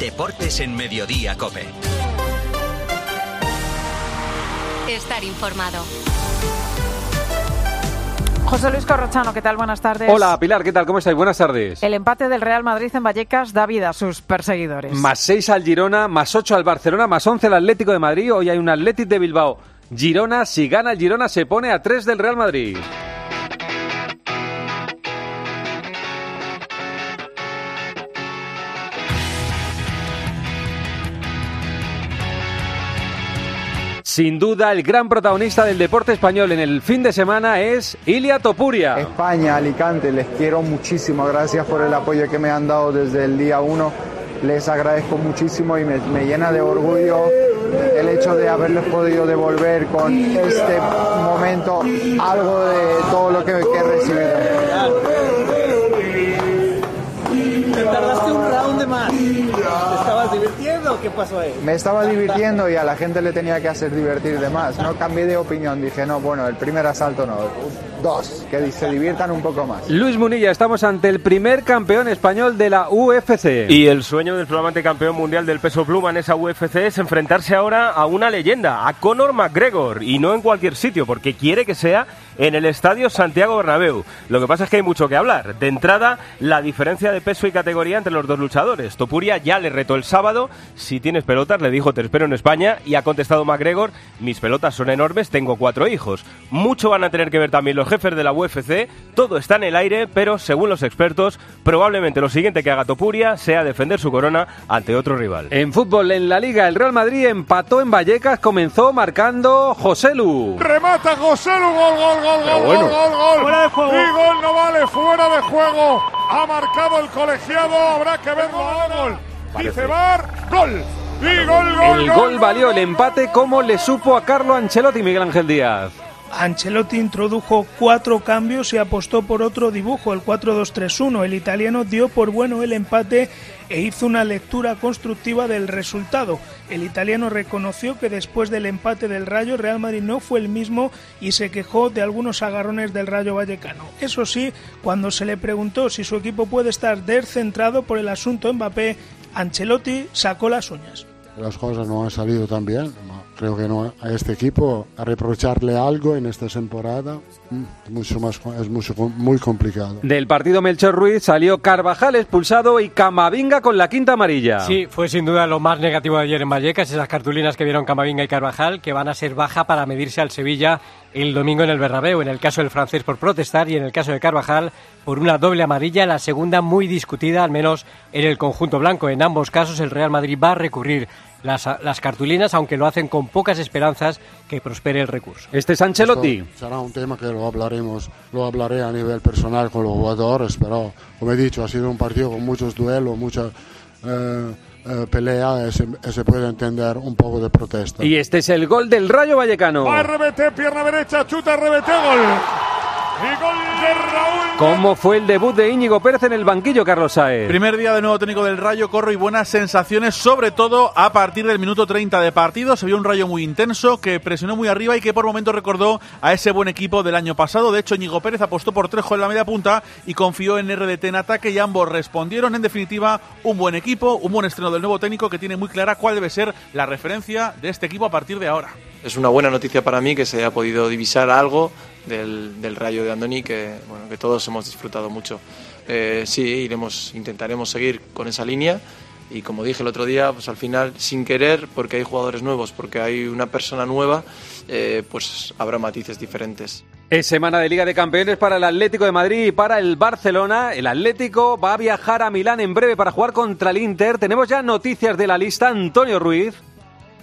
Deportes en Mediodía Cope. Estar informado. José Luis Corrochano, ¿qué tal? Buenas tardes. Hola, Pilar, ¿qué tal? ¿Cómo estáis? Buenas tardes. El empate del Real Madrid en Vallecas da vida a sus perseguidores. Más 6 al Girona, más 8 al Barcelona, más 11 al Atlético de Madrid. Hoy hay un Atlético de Bilbao. Girona, si gana el Girona, se pone a 3 del Real Madrid. Sin duda, el gran protagonista del deporte español en el fin de semana es Ilia Topuria. España, Alicante, les quiero muchísimo. Gracias por el apoyo que me han dado desde el día uno. Les agradezco muchísimo y me, llena de orgullo el hecho de haberles podido devolver con este momento algo de todo lo que, que he recibido. Qué pasó ahí? Me estaba divirtiendo y a la gente le tenía que hacer divertir de más. No cambié de opinión. Dije, no, bueno, el primer asalto no. Dos, que se diviertan un poco más. Luis Munilla, estamos ante el primer campeón español de la UFC. Y el sueño del flamante campeón mundial del peso pluma en esa UFC es enfrentarse ahora a una leyenda, a Conor McGregor, y no en cualquier sitio, porque quiere que sea en el estadio Santiago Bernabéu. Lo que pasa es que hay mucho que hablar. De entrada, la diferencia de peso y categoría entre los dos luchadores. Topuria ya le retó el sábado. Si tienes pelotas, le dijo te espero en España. Y ha contestado McGregor, mis pelotas son enormes, tengo cuatro hijos. Mucho van a tener que ver también los jefes de la UFC. Todo está en el aire, pero según los expertos, probablemente lo siguiente que haga Topuria sea defender su corona ante otro rival. En fútbol, en la Liga, el Real Madrid empató en Vallecas, comenzó marcando José Lu. Remata José Lu, gol, gol, gol, gol, bueno. gol, gol, gol. Fuera de juego. Y gol no vale, fuera de juego. Ha marcado el colegiado, habrá que verlo. Gol. Dice Bar, gol. Y gol, gol, El gol valió el empate como le supo a Carlo Ancelotti Miguel Ángel Díaz. Ancelotti introdujo cuatro cambios y apostó por otro dibujo, el 4-2-3-1. El italiano dio por bueno el empate e hizo una lectura constructiva del resultado. El italiano reconoció que después del empate del Rayo, Real Madrid no fue el mismo y se quejó de algunos agarrones del Rayo Vallecano. Eso sí, cuando se le preguntó si su equipo puede estar descentrado por el asunto Mbappé, Ancelotti sacó las uñas. Las cosas no han salido tan bien. Creo que no a este equipo a reprocharle algo en esta temporada mm, es mucho más es mucho, muy complicado. Del partido Melchor Ruiz salió Carvajal expulsado y Camavinga con la quinta amarilla. Sí, fue sin duda lo más negativo de ayer en Vallecas, esas cartulinas que vieron Camavinga y Carvajal, que van a ser baja para medirse al Sevilla el domingo en el Bernabéu, en el caso del francés por protestar y en el caso de Carvajal por una doble amarilla, la segunda muy discutida, al menos en el conjunto blanco. En ambos casos el Real Madrid va a recurrir las, las cartulinas, aunque lo hacen con pocas esperanzas que prospere el recurso. Este es Ancelotti. Esto será un tema que lo hablaremos, lo hablaré a nivel personal con los jugadores, pero como he dicho, ha sido un partido con muchos duelos, mucha eh, eh, pelea, y se, se puede entender un poco de protesta. Y este es el gol del Rayo Vallecano. Va RBT, pierna derecha, chuta RBT, gol. ¿Cómo fue el debut de Íñigo Pérez en el banquillo, Carlos Saez? Primer día de nuevo técnico del Rayo, corro y buenas sensaciones, sobre todo a partir del minuto 30 de partido. Se vio un Rayo muy intenso, que presionó muy arriba y que por momentos recordó a ese buen equipo del año pasado. De hecho, Íñigo Pérez apostó por Trejo en la media punta y confió en RDT en ataque y ambos respondieron. En definitiva, un buen equipo, un buen estreno del nuevo técnico que tiene muy clara cuál debe ser la referencia de este equipo a partir de ahora. Es una buena noticia para mí que se haya podido divisar algo del, del Rayo de Andoni que, bueno, que todos hemos disfrutado mucho. Eh, sí, iremos, intentaremos seguir con esa línea y como dije el otro día, pues al final sin querer, porque hay jugadores nuevos, porque hay una persona nueva, eh, pues habrá matices diferentes. Es semana de Liga de Campeones para el Atlético de Madrid y para el Barcelona. El Atlético va a viajar a Milán en breve para jugar contra el Inter. Tenemos ya noticias de la lista. Antonio Ruiz.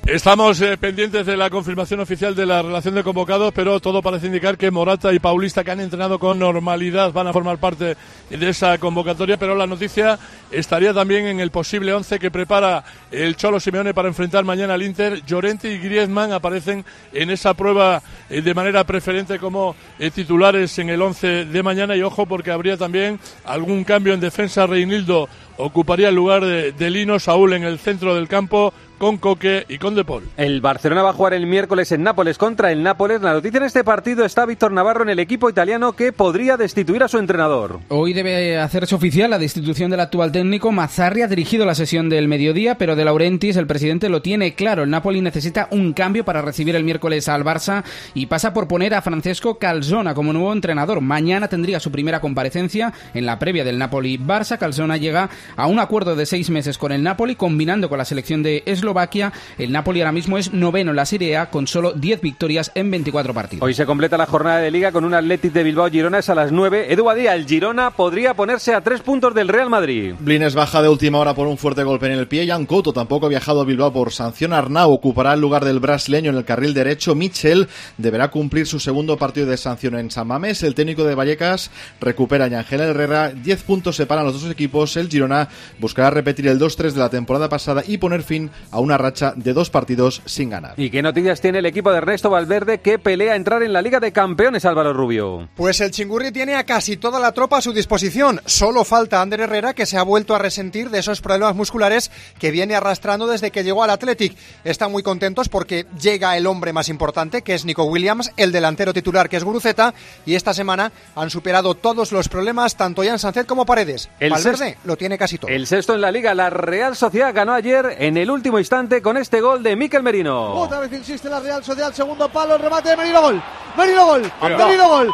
Estamos eh, pendientes de la confirmación oficial de la relación de convocados, pero todo parece indicar que Morata y Paulista, que han entrenado con normalidad, van a formar parte de esa convocatoria. Pero la noticia estaría también en el posible 11 que prepara el Cholo Simeone para enfrentar mañana al Inter. Llorente y Griezmann aparecen en esa prueba eh, de manera preferente como eh, titulares en el 11 de mañana. Y ojo, porque habría también algún cambio en defensa. Reinildo ocuparía el lugar de, de Lino, Saúl en el centro del campo con Coque y con De Paul. El Barcelona va a jugar el miércoles en Nápoles contra el Nápoles. La noticia en este partido está Víctor Navarro en el equipo italiano que podría destituir a su entrenador. Hoy debe hacerse oficial la destitución del actual técnico. Mazzarri ha dirigido la sesión del mediodía, pero De Laurentiis, el presidente, lo tiene claro. El Napoli necesita un cambio para recibir el miércoles al Barça y pasa por poner a Francesco Calzona como nuevo entrenador. Mañana tendría su primera comparecencia en la previa del Napoli-Barça. Calzona llega a un acuerdo de seis meses con el Napoli, combinando con la selección de Eslovaquia. El Napoli ahora mismo es noveno en la Serie A con solo 10 victorias en 24 partidos. Hoy se completa la jornada de liga con un Athletic de Bilbao Girona es a las 9. Edu Badía, el Girona podría ponerse a tres puntos del Real Madrid. Blines baja de última hora por un fuerte golpe en el pie. Jan Couto tampoco ha viajado a Bilbao por sanción. Arnau ocupará el lugar del brasileño en el carril derecho. Michel deberá cumplir su segundo partido de sanción en San Mamés. El técnico de Vallecas recupera a Ángel Herrera. 10 puntos separan los dos equipos. El Girona buscará repetir el 2-3 de la temporada pasada y poner fin a una racha de dos partidos sin ganar. ¿Y qué noticias tiene el equipo de Ernesto Valverde que pelea a entrar en la Liga de Campeones, Álvaro Rubio? Pues el Chingurri tiene a casi toda la tropa a su disposición. Solo falta Ander Herrera, que se ha vuelto a resentir de esos problemas musculares que viene arrastrando desde que llegó al Athletic. Están muy contentos porque llega el hombre más importante, que es Nico Williams, el delantero titular, que es Guruceta, y esta semana han superado todos los problemas, tanto Jan Sancet como Paredes. El Valverde lo tiene casi todo. El sexto en la Liga, la Real Sociedad ganó ayer en el último instante con este gol de Miquel Merino. Otra vez insiste la Real Sociedad, segundo palo, el remate de Merino Gol. Merino Gol. Pero- Merino Gol.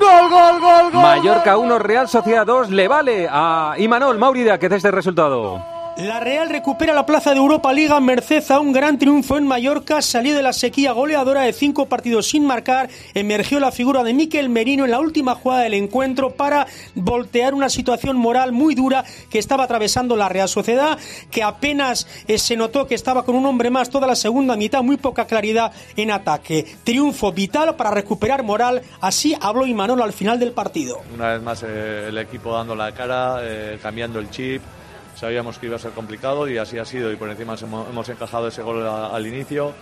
Gol, gol, gol, gol. Mallorca gol, 1, Real Sociedad 2, le vale a Imanol Maurida que es este resultado. La Real recupera la plaza de Europa Liga merced a un gran triunfo en Mallorca, salió de la sequía goleadora de cinco partidos sin marcar, emergió la figura de Miquel Merino en la última jugada del encuentro para voltear una situación moral muy dura que estaba atravesando la Real Sociedad, que apenas eh, se notó que estaba con un hombre más toda la segunda mitad, muy poca claridad en ataque. Triunfo vital para recuperar moral, así habló Imanol al final del partido. Una vez más eh, el equipo dando la cara, eh, cambiando el chip. Sabíamos que iba a ser complicado y así ha sido y por encima hemos, encajado ese gol al inicio.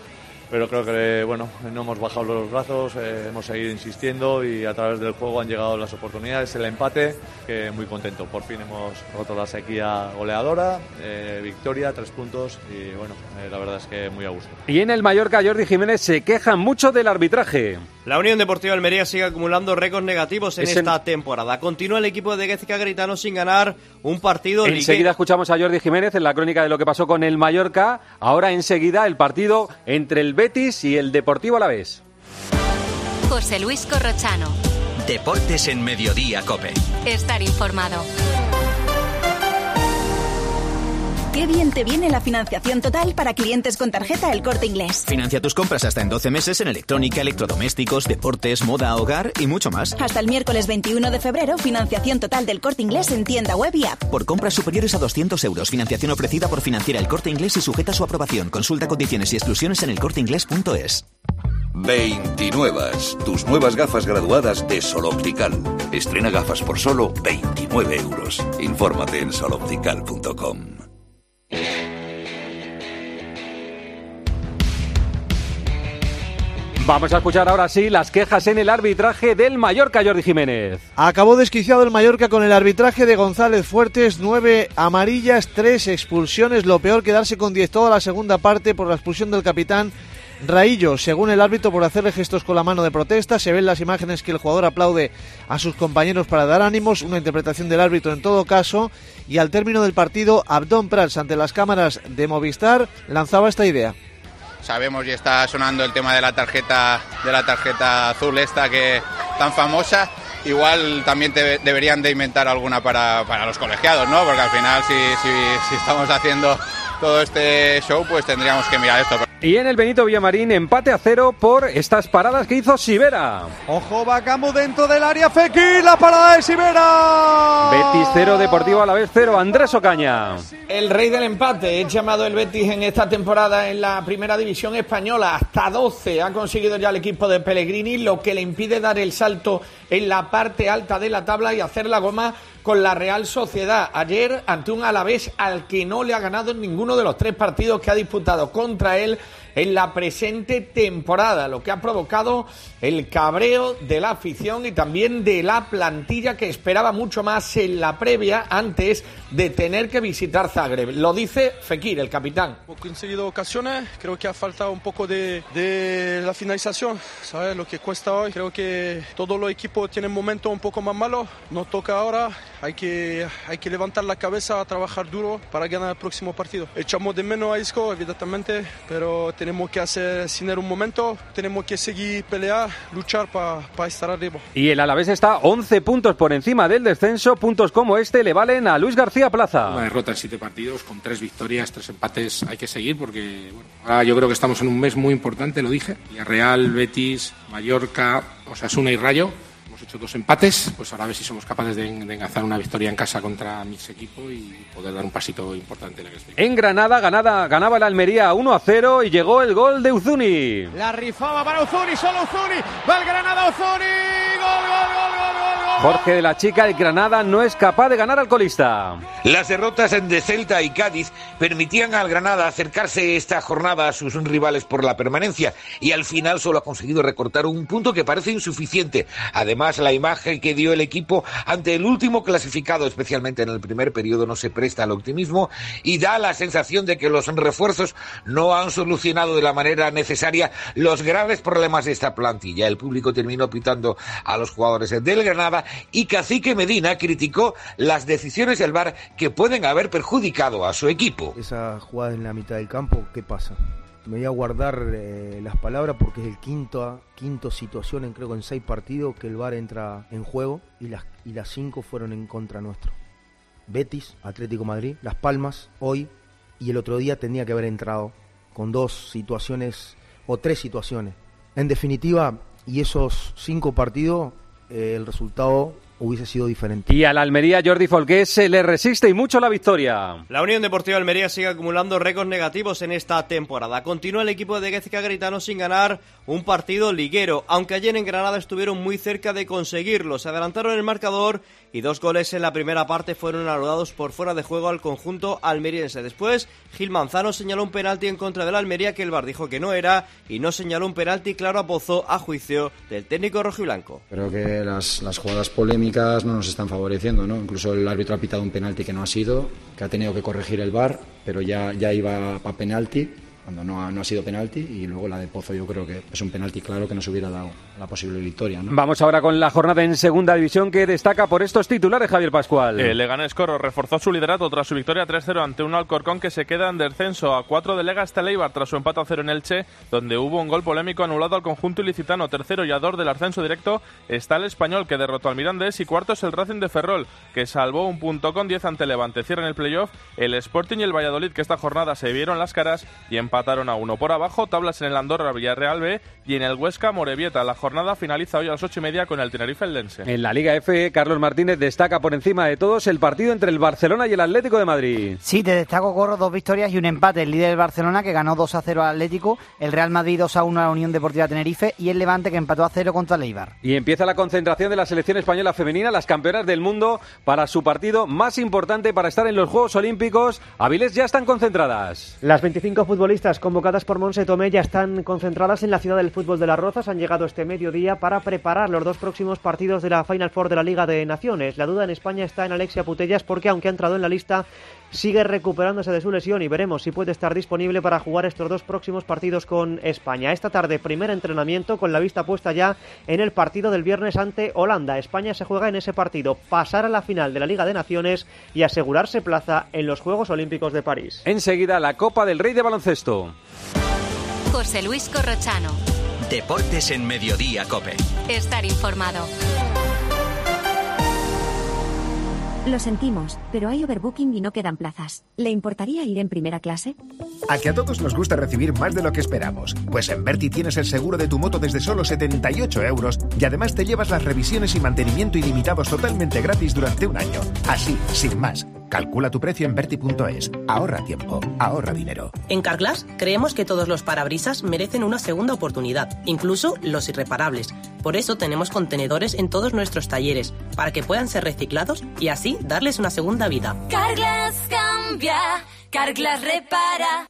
Pero creo que bueno, no hemos bajado los brazos, eh, hemos seguido insistiendo y a través del juego han llegado las oportunidades, el empate, que muy contento. Por fin hemos roto la sequía goleadora, eh, victoria, tres puntos y bueno, eh, la verdad es que muy a gusto. Y en el Mallorca, Jordi Jiménez se queja mucho del arbitraje. La Unión Deportiva Almería sigue acumulando récords negativos en Es en- esta temporada. Continúa el equipo de Gezca Gritano sin ganar un partido Enseguida escuchamos a Jordi Jiménez en la crónica de lo que pasó con el Mallorca. Ahora enseguida el partido entre el Betis y el Deportivo Alavés. José Luis Corrochano. Deportes en Mediodía, Cope. Estar informado. Qué bien te viene la financiación total para clientes con tarjeta El Corte Inglés. Financia tus compras hasta en 12 meses en electrónica, electrodomésticos, deportes, moda, hogar y mucho más. Hasta el miércoles 21 de febrero, financiación total del Corte Inglés en tienda web y app. Por compras superiores a 200 euros, financiación ofrecida por Financiera El Corte Inglés y sujeta a su aprobación. Consulta condiciones y exclusiones en elcorteinglés.es. 29. Tus nuevas gafas graduadas de Sol Optical. Estrena gafas por solo 29 euros. Infórmate en soloptical.com. Vamos a escuchar ahora sí las quejas en el arbitraje del Mallorca, Jordi Jiménez. Acabó desquiciado el Mallorca con el arbitraje de González Fuertes, nueve amarillas, tres expulsiones, lo peor quedarse con 10 toda la segunda parte por la expulsión del capitán Raillo, según el árbitro por hacerle gestos con la mano de protesta, se ven las imágenes que el jugador aplaude a sus compañeros para dar ánimos, una interpretación del árbitro en todo caso, y al término del partido, Abdón Prats ante las cámaras de Movistar lanzaba esta idea. Sabemos y está sonando el tema de la tarjeta de la tarjeta azul esta que tan famosa. Igual también deberían de inventar alguna para, para los colegiados, ¿no? Porque al final si, si estamos haciendo todo este show, pues tendríamos que mirar esto. Y en el Benito Villamarín, empate a cero por estas paradas que hizo Sivera. Ojo, Bacamu dentro del área, Fekir, la parada de Sivera. Betis 0, Deportivo Alavés 0, Andrés Ocaña. El rey del empate es llamado el Betis en esta temporada en la primera división española. Hasta 12 ha conseguido ya el equipo de Pellegrini, lo que le impide dar el salto en la parte alta de la tabla y hacer la goma con la Real Sociedad. Ayer ante un Alavés al que no le ha ganado en ninguno de los tres partidos que ha disputado contra él en la presente temporada, lo que ha provocado el cabreo de la afición y también de la plantilla que esperaba mucho más en la previa antes de tener que visitar Zagreb. Lo dice Fekir, el capitán. Hemos conseguido ocasiones, creo que ha faltado un poco de, de la finalización, ¿sabes? Lo que cuesta hoy, creo que todos los equipos tienen momentos un poco más malos, nos toca ahora, hay que, hay que levantar la cabeza, trabajar duro para ganar el próximo partido. Echamos de menos a Isco, evidentemente, pero tenemos que hacer sin un momento, tenemos que seguir pelear, luchar para estar arriba. Y el Alavés está 11 puntos por encima del descenso, puntos como este le valen a Luis García Plaza. Una derrota en siete partidos, con tres victorias, tres empates, hay que seguir porque bueno, ahora yo creo que estamos en un mes muy importante, lo dije. Real, Betis, Mallorca, Osasuna y Rayo hemos hecho dos empates, pues ahora a ver si somos capaces de, de enganzar una victoria en casa contra mi equipo y poder dar un pasito importante en la. En Granada ganada, ganaba el Almería 1 a 0 y llegó el gol de Uzuni. La rifaba para Uzuni, solo Uzuni, va el Granada Uzuni, gol, gol, gol, gol. Jorge de la Chica, el Granada no es capaz de ganar al colista. Las derrotas de Celta y Cádiz permitían al Granada acercarse esta jornada a sus rivales por la permanencia y al final solo ha conseguido recortar un punto que parece insuficiente. Además, la imagen que dio el equipo ante el último clasificado, especialmente en el primer periodo, no se presta al optimismo y da la sensación de que los refuerzos no han solucionado de la manera necesaria los graves problemas de esta plantilla. El público terminó pitando a los jugadores del Granada y Cacique Medina criticó las decisiones del VAR que pueden haber perjudicado a su equipo. Esa jugada en la mitad del campo, ¿qué pasa? Me voy a guardar eh, las palabras porque es el quinto, quinto situación en creo en seis partidos que el VAR entra en juego y las, y las cinco fueron en contra nuestro. Betis, Atlético Madrid, Las Palmas, hoy y el otro día tenía que haber entrado con dos situaciones o tres situaciones. En definitiva, y esos cinco partidos, eh, el resultado hubiese sido diferente. Y al Almería Jordi Folqués se le resiste y mucho la victoria. La Unión Deportiva Almería sigue acumulando récords negativos en esta temporada. Continúa el equipo de Gézica Gritano sin ganar un partido liguero, aunque ayer en Granada estuvieron muy cerca de conseguirlo. Se adelantaron el marcador y dos goles en la primera parte fueron anulados por fuera de juego al conjunto almeriense. Después, Gil Manzano señaló un penalti en contra del Almería que el VAR dijo que no era y no señaló un penalti claro a Pozo a juicio del técnico rojiblanco. Creo que las, las jugadas polémicas no nos están favoreciendo, ¿no? Incluso el árbitro ha pitado un penalti que no ha sido, que ha tenido que corregir el VAR, pero ya, ya iba a penalti cuando no ha, no ha sido penalti y luego la de Pozo yo creo que es un penalti claro que nos hubiera dado la posible victoria. ¿no? Vamos ahora con la jornada en segunda división que destaca por estos titulares Javier Pascual. El Leganés Coro reforzó su liderato tras su victoria 3-0 ante un Alcorcón que se queda en descenso a 4 de Lega hasta Leibar tras su empate a 0 en Elche, donde hubo un gol polémico anulado al conjunto ilicitano. Tercero y a dos del ascenso directo está el Español que derrotó al Mirandés y cuarto es el Racing de Ferrol que salvó un punto con 10 ante Levante. Cierran el playoff el Sporting y el Valladolid que esta jornada se vieron las caras y empataron a uno. Por abajo, tablas en el Andorra Villarreal B y en el Huesca Morevieta. La jornada finaliza hoy a las ocho y media con el Tenerife Eldense. En la Liga F, Carlos Martínez destaca por encima de todos el partido entre el Barcelona y el Atlético de Madrid. Sí, te destaco, Corro, dos victorias y un empate. El líder del Barcelona que ganó 2 a 0 al Atlético, el Real Madrid 2 a 1 a la Unión Deportiva Tenerife y el Levante que empató a 0 contra el Eibar. Y empieza la concentración de la selección española femenina, las campeonas del mundo, para su partido más importante para estar en los Juegos Olímpicos. Avilés ya están concentradas. Las 25 futbolistas convocadas por Monse Tomé ya están concentradas en la ciudad del fútbol de las Rozas. Han llegado este mediodía para preparar los dos próximos partidos de la Final Four de la Liga de Naciones. La duda en España está en Alexia Putellas porque aunque ha entrado en la lista sigue recuperándose de su lesión y veremos si puede estar disponible para jugar estos dos próximos partidos con España. Esta tarde primer entrenamiento con la vista puesta ya en el partido del viernes ante Holanda. España se juega en ese partido, pasar a la final de la Liga de Naciones y asegurarse plaza en los Juegos Olímpicos de París. Enseguida la Copa del Rey de Baloncesto. José Luis Corrochano. Deportes en Mediodía Cope. Estar informado. Lo sentimos, pero hay overbooking y no quedan plazas. ¿Le importaría ir en primera clase? A que a todos nos gusta recibir más de lo que esperamos. Pues en Berti tienes el seguro de tu moto desde solo 78 euros y además te llevas las revisiones y mantenimiento ilimitados totalmente gratis durante un año. Así, sin más. Calcula tu precio en Berti.es. Ahorra tiempo, ahorra dinero. En Carglass creemos que todos los parabrisas merecen una segunda oportunidad, incluso los irreparables. Por eso tenemos contenedores en todos nuestros talleres, para que puedan ser reciclados y así darles una segunda vida. Carglass cambia, Carglass repara.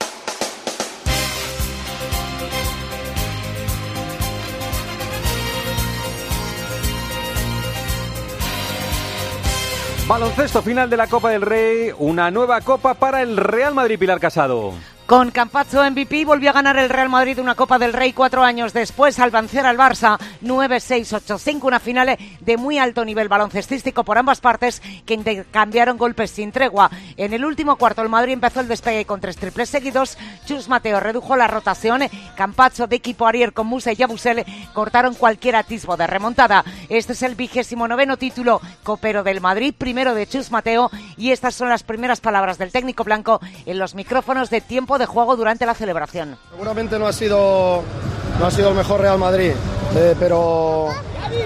Baloncesto final de la Copa del Rey, una nueva copa para el Real Madrid Pilar Casado. Con Campazzo MVP volvió a ganar el Real Madrid una Copa del Rey cuatro años después al vencer al Barça 9-6-8-5, una final de muy alto nivel baloncestístico por ambas partes que intercambiaron golpes sin tregua. En el último cuarto el Madrid empezó el despegue con tres triples seguidos, Chus Mateo redujo la rotación, Campazzo de equipo Ariel con Musa y Yabusel cortaron cualquier atisbo de remontada. Este es el vigésimo noveno título copero del Madrid, primero de Chus Mateo y estas son las primeras palabras del técnico blanco en los micrófonos de tiempo de juego durante la celebración. Seguramente no ha sido, no ha sido el mejor Real Madrid, eh, pero,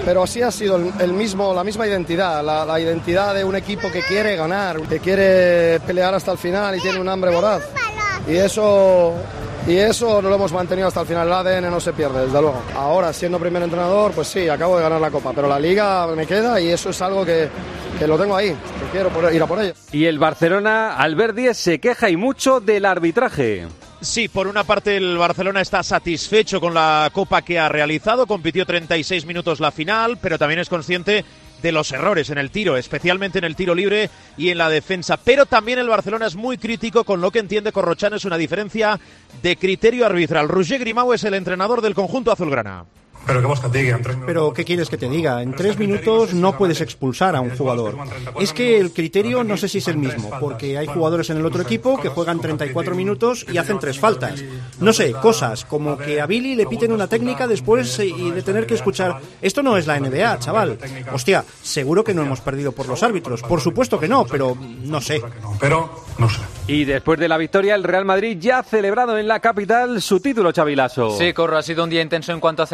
pero sí ha sido el, mismo, la misma identidad, la, la, identidad de un equipo que quiere ganar, que quiere pelear hasta el final y tiene un hambre voraz. Y eso, y eso lo hemos mantenido hasta el final. El ADN no se pierde, desde luego. Ahora, siendo primer entrenador, pues sí, acabo de ganar la Copa, pero la Liga me queda y eso es algo que, que lo tengo ahí, que quiero ir a por ella. Y el Barcelona, Albert Díez, se queja y mucho del arbitraje. Sí, por una parte el Barcelona está satisfecho con la copa que ha realizado, compitió 36 minutos la final, pero también es consciente de los errores en el tiro, especialmente en el tiro libre y en la defensa. Pero también el Barcelona es muy crítico con lo que entiende Corrochano es una diferencia de criterio arbitral. Roger Grimau es el entrenador del conjunto azulgrana. Pero que Pero ¿qué quieres que te diga? En tres minutos no puedes expulsar a un jugador. Es que el criterio no sé si es el mismo, porque hay jugadores en el otro equipo que juegan 34 minutos y hacen tres faltas. No sé, cosas como que a Billy le piten una técnica después y de tener que escuchar. Esto no es la NBA, chaval. Hostia, seguro que no hemos perdido por los árbitros. Por supuesto que no, pero no sé. Pero no sé. Y después de la victoria, el Real Madrid ya ha celebrado en la capital su título, Chavilaso. Sí, Corro, ha sido un día intenso en cuanto a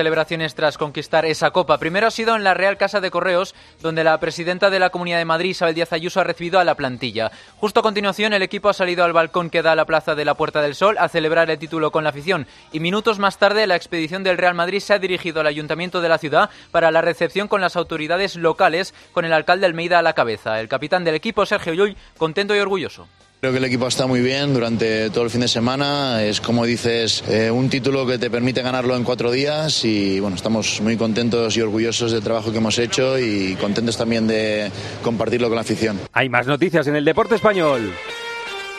tras conquistar esa copa. Primero ha sido en la Real Casa de Correos, donde la presidenta de la Comunidad de Madrid, Isabel Díaz Ayuso, ha recibido a la plantilla. Justo a continuación, el equipo ha salido al balcón que da a la plaza de la Puerta del Sol a celebrar el título con la afición. Y minutos más tarde, la expedición del Real Madrid se ha dirigido al ayuntamiento de la ciudad para la recepción con las autoridades locales, con el alcalde Almeida a la cabeza. El capitán del equipo, Sergio Llull, contento y orgulloso. Creo que el equipo está muy bien durante todo el fin de semana. Es como dices, eh, un título que te permite ganarlo en cuatro días y bueno, estamos muy contentos y orgullosos del trabajo que hemos hecho y contentos también de compartirlo con la afición. Hay más noticias en el deporte español.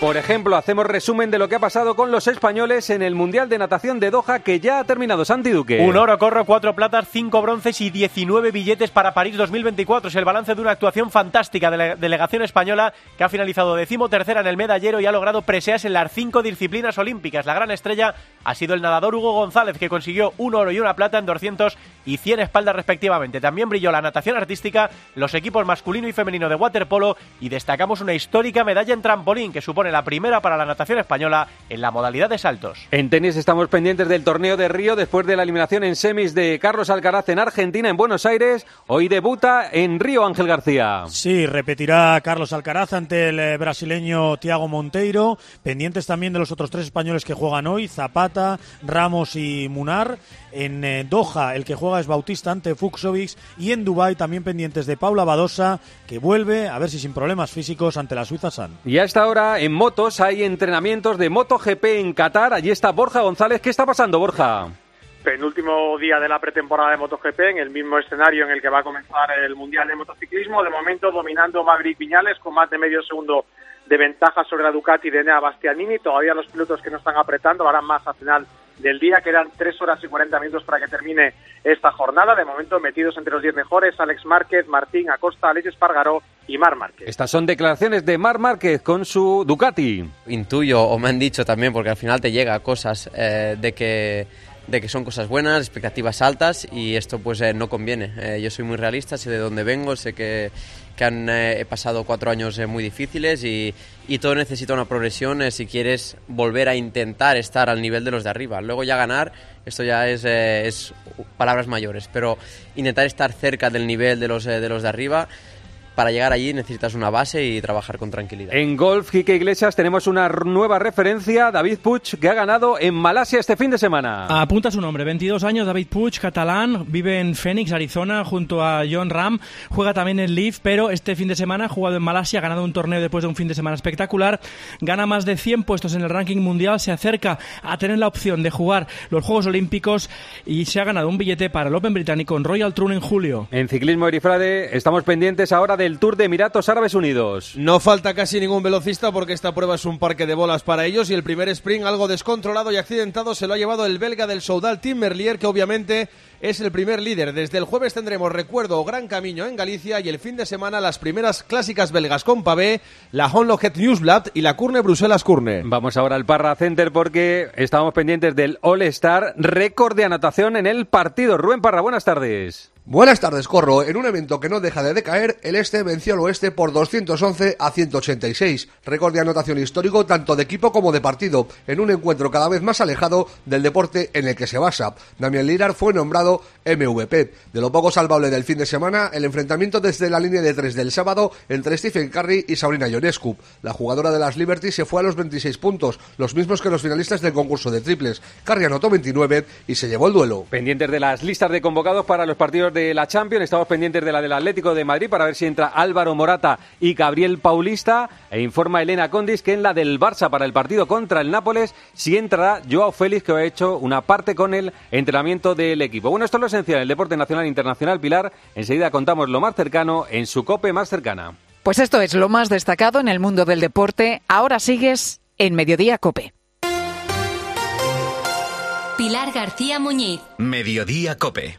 Por ejemplo, hacemos resumen de lo que ha pasado con los españoles en el Mundial de Natación de Doha que ya ha terminado Santi Duque. Un oro, corro, cuatro platas, cinco bronces y 19 billetes para París 2024. Es el balance de una actuación fantástica de la delegación española que ha finalizado decimotercera en el medallero y ha logrado presearse en las cinco disciplinas olímpicas. La gran estrella ha sido el nadador Hugo González que consiguió un oro y una plata en 200 y 100 espaldas respectivamente. También brilló la natación artística, los equipos masculino y femenino de waterpolo y destacamos una histórica medalla en trampolín que supone la primera para la natación española en la modalidad de saltos. En tenis estamos pendientes del torneo de Río después de la eliminación en semis de Carlos Alcaraz en Argentina, en Buenos Aires. Hoy debuta en Río Ángel García. Sí, repetirá Carlos Alcaraz ante el eh, brasileño Tiago Monteiro. Pendientes también de los otros tres españoles que juegan hoy, Zapata, Ramos y Munar. En eh, Doha el que juega es Bautista ante Fuxovic y en Dubai también pendientes de Paula Badosa que vuelve a ver si sin problemas físicos ante la Suiza San. Y a esta hora en motos hay entrenamientos de MotoGP en Qatar. Allí está Borja González. ¿Qué está pasando, Borja? penúltimo día de la pretemporada de MotoGP en el mismo escenario en el que va a comenzar el Mundial de Motociclismo. De momento dominando Maverick Viñales con más de medio segundo de ventaja sobre la Ducati de Nea Bastianini. Todavía los pilotos que no están apretando harán más a final del día. Quedan 3 horas y 40 minutos para que termine esta jornada. De momento metidos entre los 10 mejores Alex Márquez, Martín Acosta, Alex Espargaró y Mar Márquez. Estas son declaraciones de Mar Márquez con su Ducati. Intuyo o me han dicho también, porque al final te llega cosas eh, de que de que son cosas buenas, expectativas altas y esto pues eh, no conviene. Eh, yo soy muy realista, sé de dónde vengo, sé que, que han he pasado cuatro años muy difíciles y, todo necesita una progresión si quieres volver a intentar estar al nivel de los de arriba. Luego ya ganar, esto ya es, es palabras mayores, pero intentar estar cerca del nivel de los, de los de arriba para llegar allí necesitas una base y trabajar con tranquilidad. En golf, Quique Iglesias, tenemos una nueva referencia, David Puig, que ha ganado en Malasia este fin de semana. Apunta su nombre, 22 años, David Puig, catalán, vive en Phoenix, Arizona, junto a John Ram, juega también en Leaf, pero este fin de semana ha jugado en Malasia, ha ganado un torneo después de un fin de semana espectacular, gana más de 100 puestos en el ranking mundial, se acerca a tener la opción de jugar los Juegos Olímpicos y se ha ganado un billete para el Open británico en Royal Troon en julio. En ciclismo Erifrade estamos pendientes ahora del el Tour de Emiratos Árabes Unidos. No falta casi ningún velocista porque esta prueba es un parque de bolas para ellos y el primer sprint algo descontrolado y accidentado se lo ha llevado el belga del Soudal Tim Merlier que obviamente es el primer líder. Desde el jueves tendremos, recuerdo, Gran Camino en Galicia y el fin de semana las primeras clásicas belgas con Pavé, la Honlohet Newsblad y la Curne Bruselas Curne. Vamos ahora al Parra Center porque estábamos pendientes del All-Star, récord de anotación en el partido. Rubén Parra, buenas tardes. Buenas tardes, Corro. En un evento que no deja de decaer, el Este venció al Oeste por 211 a 186. Récord de anotación histórico tanto de equipo como de partido, en un encuentro cada vez más alejado del deporte en el que se basa. Damian Lillard fue nombrado MVP. De lo poco salvable del fin de semana, el enfrentamiento desde la línea de tres del sábado entre Stephen Curry y Sabrina Ionescu. La jugadora de las Liberty se fue a los 26 puntos, los mismos que los finalistas del concurso de triples. Curry anotó 29 y se llevó el duelo. Pendientes de las listas de convocados para los partidos de la Champions. Estamos pendientes de la del Atlético de Madrid para ver si entra Álvaro Morata y Gabriel Paulista. E informa Elena Condis que en la del Barça para el partido contra el Nápoles si entrará Joao Félix, que ha hecho una parte con el entrenamiento del equipo. Bueno, esto es lo esencial en el deporte nacional e internacional. Pilar, enseguida contamos lo más cercano en su COPE más cercana. Pues esto es lo más destacado en el mundo del deporte. Ahora sigues en Mediodía COPE. Pilar García Muñiz. Mediodía Cope.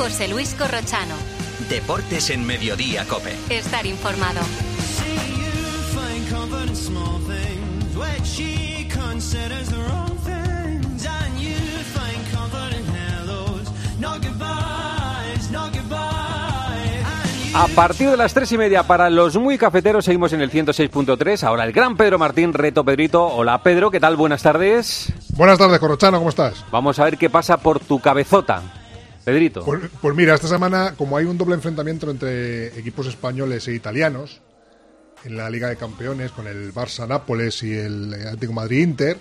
José Luis Corrochano. Deportes en Mediodía Cope. Estar informado. A partir de las tres y media, para los muy cafeteros, seguimos en el 106.3. Ahora el gran Pedro Martín, reto Pedrito. Hola Pedro, ¿qué tal? Buenas tardes. Buenas tardes, Corrochano, ¿cómo estás? Vamos a ver qué pasa por tu cabezota. Pedrito. Pues, pues mira, esta semana, como hay un doble enfrentamiento entre equipos españoles e italianos en la Liga de Campeones, con el Barça Nápoles y el Atlético Madrid Inter,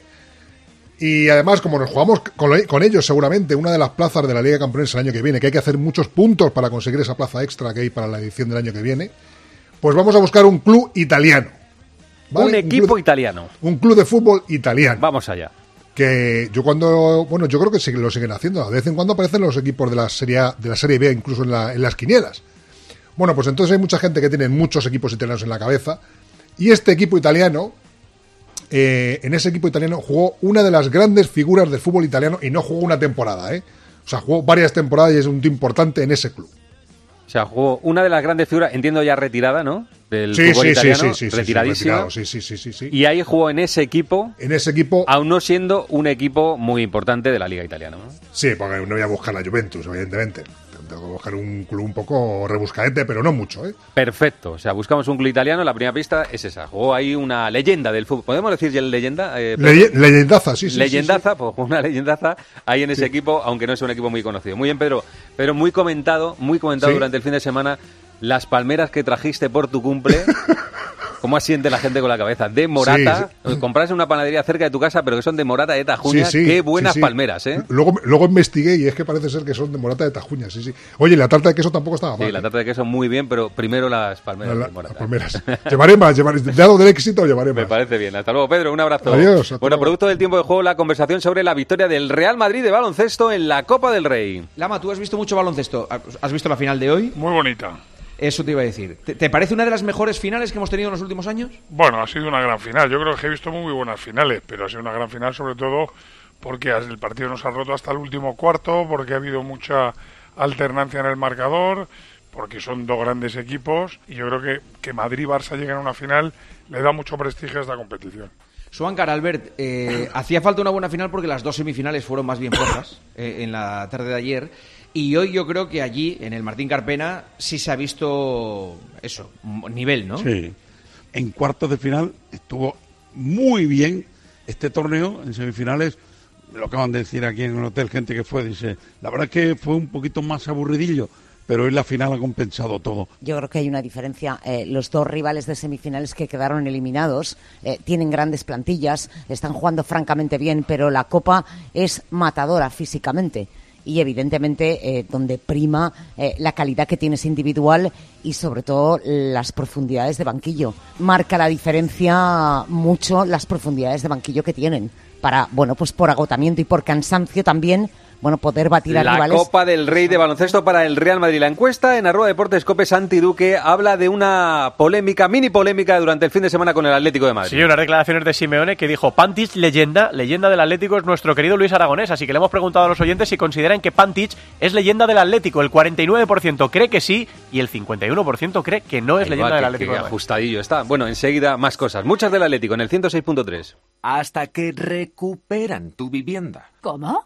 y además, como nos jugamos con, con, ellos seguramente una de las plazas de la Liga de Campeones el año que viene, que hay que hacer muchos puntos para conseguir esa plaza extra que hay para la edición del año que viene, pues vamos a buscar un club italiano. ¿vale? Un equipo un club, italiano. Un club de fútbol italiano. Vamos allá. Que yo cuando, bueno, yo creo que sí, lo siguen haciendo. De vez en cuando aparecen los equipos de la Serie, A, de la serie B, incluso en, la, en las quinielas. Bueno, pues entonces hay mucha gente que tiene muchos equipos italianos en la cabeza. Y este equipo italiano, eh, en ese equipo italiano jugó una de las grandes figuras del fútbol italiano y no jugó una temporada, ¿eh? O sea, jugó varias temporadas y es un tío importante en ese club. O sea, jugó una de las grandes figuras, entiendo ya retirada, ¿no? Del sí, fútbol sí, italiano, sí, sí. Y ahí jugó en ese equipo. En ese equipo. Aún no siendo un equipo muy importante de la Liga Italiana, ¿no? Sí, porque no voy a buscar la Juventus, evidentemente. Tengo que buscar un club un poco rebuscaete, pero no mucho, ¿eh? Perfecto. O sea, buscamos un club italiano. La primera pista es esa. Jugó ahí una leyenda del fútbol. ¿Podemos decir ya leyenda? Eh, Leye leyendaza, sí, sí. Leyendaza, pues una leyendaza ahí en ese equipo, aunque no es un equipo muy conocido. Muy bien, Pedro. Pero muy comentado, muy comentado durante el fin de semana. Las palmeras que trajiste por tu cumple. ¿Cómo asiente la gente con la cabeza? De morata. Comprarse una panadería cerca de tu casa, pero que son de morata de Tajuña. Sí, sí, Qué buenas sí, sí. palmeras, ¿eh? Luego, luego investigué y es que parece ser que son de morata de Tajuña, sí, sí. Oye, la tarta de queso tampoco estaba mal. Sí, la tarta de queso muy bien, pero primero las palmeras. La- de morata. las palmeras. llevaré más, llevaré, dado del éxito, llevaré Me más. parece bien. Hasta luego, Pedro. Un abrazo. Adiós, Bueno, luego. producto del tiempo de juego, la conversación sobre la victoria del Real Madrid de baloncesto en la Copa del Rey. Lama, tú has visto mucho baloncesto. ¿Has visto la final de hoy? Muy bonita. Eso te iba a decir. ¿Te, te parece una de las mejores finales que hemos tenido en los últimos años? Bueno, ha sido una gran final. Yo creo que he visto muy buenas finales, pero ha sido una gran final sobre todo porque el partido nos ha roto hasta el último cuarto, porque ha habido mucha alternancia en el marcador, porque son dos grandes equipos y yo creo que que Madrid y Barça lleguen a una final le da mucho prestigio a esta competición. Suancar, Albert, eh, hacía falta una buena final porque las dos semifinales fueron más bien flojas eh, en la tarde de ayer. Y hoy yo creo que allí, en el Martín Carpena, sí se ha visto eso, nivel, ¿no? Sí. en cuartos de final estuvo muy bien este torneo, en semifinales, lo acaban de decir aquí en el hotel, gente que fue, dice, la verdad es que fue un poquito más aburridillo, pero hoy la final ha compensado todo. Yo creo que hay una diferencia. Eh, los dos rivales de semifinales que quedaron eliminados eh, tienen grandes plantillas, están jugando francamente bien, pero la Copa es matadora físicamente y evidentemente eh, donde prima eh, la calidad que tienes individual y sobre todo las profundidades de banquillo. Marca la diferencia mucho las profundidades de banquillo que tienen para, bueno, pues por agotamiento y por cansancio también bueno, poder batir a la rivales. Copa del Rey de baloncesto para el Real Madrid. La encuesta en arroba deportes cope Santi Duque habla de una polémica, mini polémica durante el fin de semana con el Atlético de Madrid. Sí, unas declaraciones de Simeone que dijo, Pantich, leyenda, leyenda del Atlético es nuestro querido Luis Aragonés, así que le hemos preguntado a los oyentes si consideran que Pantich es leyenda del Atlético. El 49% cree que sí y el 51% cree que no es Ahí leyenda va, del que- Atlético. que de Madrid. ajustadillo está. Bueno, enseguida más cosas. Muchas del Atlético en el 106.3. Hasta que recuperan tu vivienda. ¿Cómo?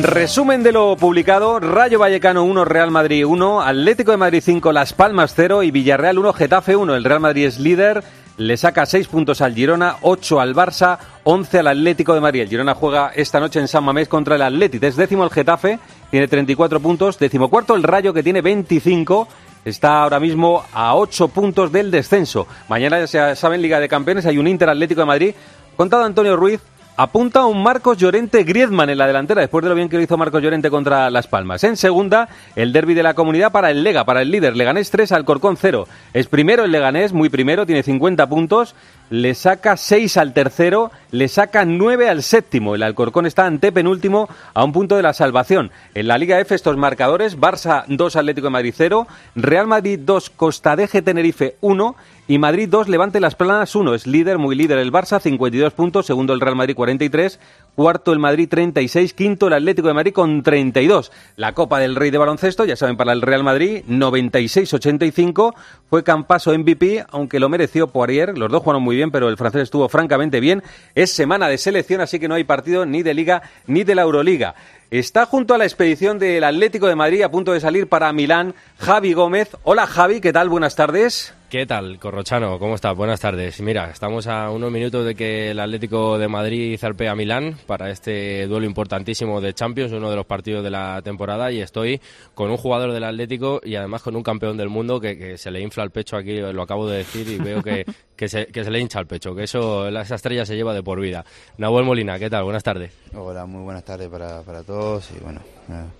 Resumen de lo publicado: Rayo Vallecano 1, Real Madrid 1, Atlético de Madrid 5, Las Palmas 0 y Villarreal 1, Getafe 1. El Real Madrid es líder, le saca 6 puntos al Girona, 8 al Barça, 11 al Atlético de Madrid. El Girona juega esta noche en San Mamés contra el Atlético. Es décimo el Getafe, tiene 34 puntos. Decimocuarto el Rayo que tiene 25. Está ahora mismo a 8 puntos del descenso. Mañana ya saben, Liga de Campeones, hay un Inter Atlético de Madrid. Contado Antonio Ruiz, apunta un Marcos Llorente Griezmann en la delantera después de lo bien que lo hizo Marcos Llorente contra Las Palmas. En segunda, el derby de la comunidad para el Lega, para el líder. Leganés 3, Alcorcón 0. Es primero el Leganés, muy primero, tiene 50 puntos. Le saca 6 al tercero, le saca 9 al séptimo. El Alcorcón está ante penúltimo a un punto de la salvación. En la Liga F estos marcadores, Barça 2, Atlético de Madrid 0, Real Madrid 2, Costa Deje Tenerife 1 y Madrid 2, Levante Las Planas 1. Es líder, muy líder el Barça, 52 puntos. Segundo el Real Madrid 43. Cuarto el Madrid 36. Quinto el Atlético de Madrid con 32. La Copa del Rey de Baloncesto, ya saben, para el Real Madrid 96-85. Fue Campaso MVP, aunque lo mereció Poirier. Los dos jugaron muy bien, pero el francés estuvo francamente bien. Es semana de selección, así que no hay partido ni de Liga ni de la Euroliga. Está junto a la expedición del Atlético de Madrid a punto de salir para Milán Javi Gómez. Hola Javi, ¿qué tal? Buenas tardes. ¿Qué tal, Corrochano? ¿Cómo estás? Buenas tardes. Mira, estamos a unos minutos de que el Atlético de Madrid zarpe a Milán para este duelo importantísimo de Champions, uno de los partidos de la temporada, y estoy con un jugador del Atlético y además con un campeón del mundo que, que se le infla el pecho aquí, lo acabo de decir, y veo que, que, se, que se le hincha el pecho, que eso, esa estrella se lleva de por vida. Nahuel Molina, ¿qué tal? Buenas tardes. Hola, muy buenas tardes para, para todos y bueno,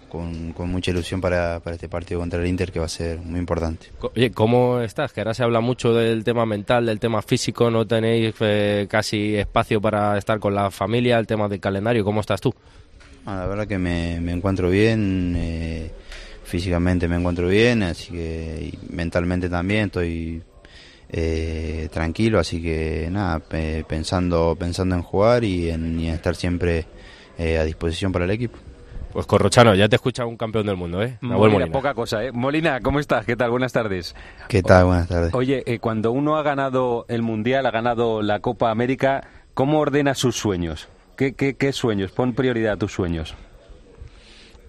con, con mucha ilusión para, para este partido contra el Inter que va a ser muy importante. Oye, ¿cómo estás? Que ahora se habla mucho del tema mental, del tema físico, no tenéis eh, casi espacio para estar con la familia, el tema del calendario, ¿cómo estás tú? Ah, la verdad que me, me encuentro bien, eh, físicamente me encuentro bien, así que mentalmente también estoy eh, tranquilo, así que nada, pe- pensando, pensando en jugar y en, y en estar siempre eh, a disposición para el equipo. Pues Corrochano, ya te escucha un campeón del mundo, ¿eh? Nahuel Molina, Molina. poca cosa, ¿eh? Molina, ¿cómo estás? ¿Qué tal? Buenas tardes. ¿Qué tal? Buenas tardes. Oye, eh, cuando uno ha ganado el Mundial, ha ganado la Copa América, ¿cómo ordena sus sueños? ¿Qué, qué, qué sueños? Pon prioridad a tus sueños.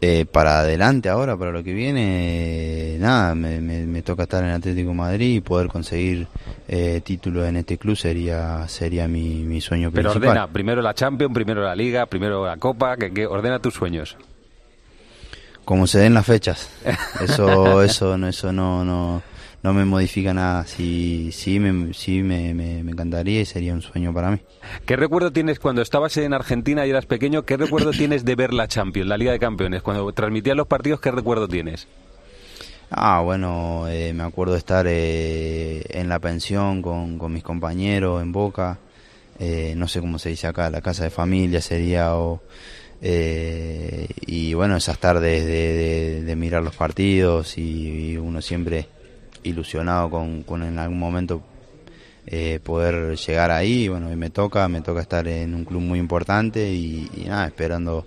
Eh, para adelante ahora, para lo que viene, eh, nada, me, me- me toca estar en Atlético de Madrid y poder conseguir eh, títulos en este club sería sería mi, mi sueño Pero principal. ordena primero la Champions, primero la Liga, primero la Copa, que, que ordena tus sueños. Como se den las fechas. Eso eso no eso no no no me modifica nada. Sí, sí, me, sí me, me, me encantaría y sería un sueño para mí. ¿Qué recuerdo tienes cuando estabas en Argentina y eras pequeño? ¿Qué recuerdo tienes de ver la Champions, la Liga de Campeones? Cuando transmitían los partidos, ¿qué recuerdo tienes? Ah, bueno, eh, me acuerdo de estar eh, en la pensión con, con mis compañeros en Boca, eh, no sé cómo se dice acá, la casa de familia sería, o, eh, y bueno, esas tardes de, de- mirar los partidos y, uno siempre ilusionado con, con en algún momento eh, poder llegar ahí, bueno, y me toca, me toca estar en un club muy importante y, nada, esperando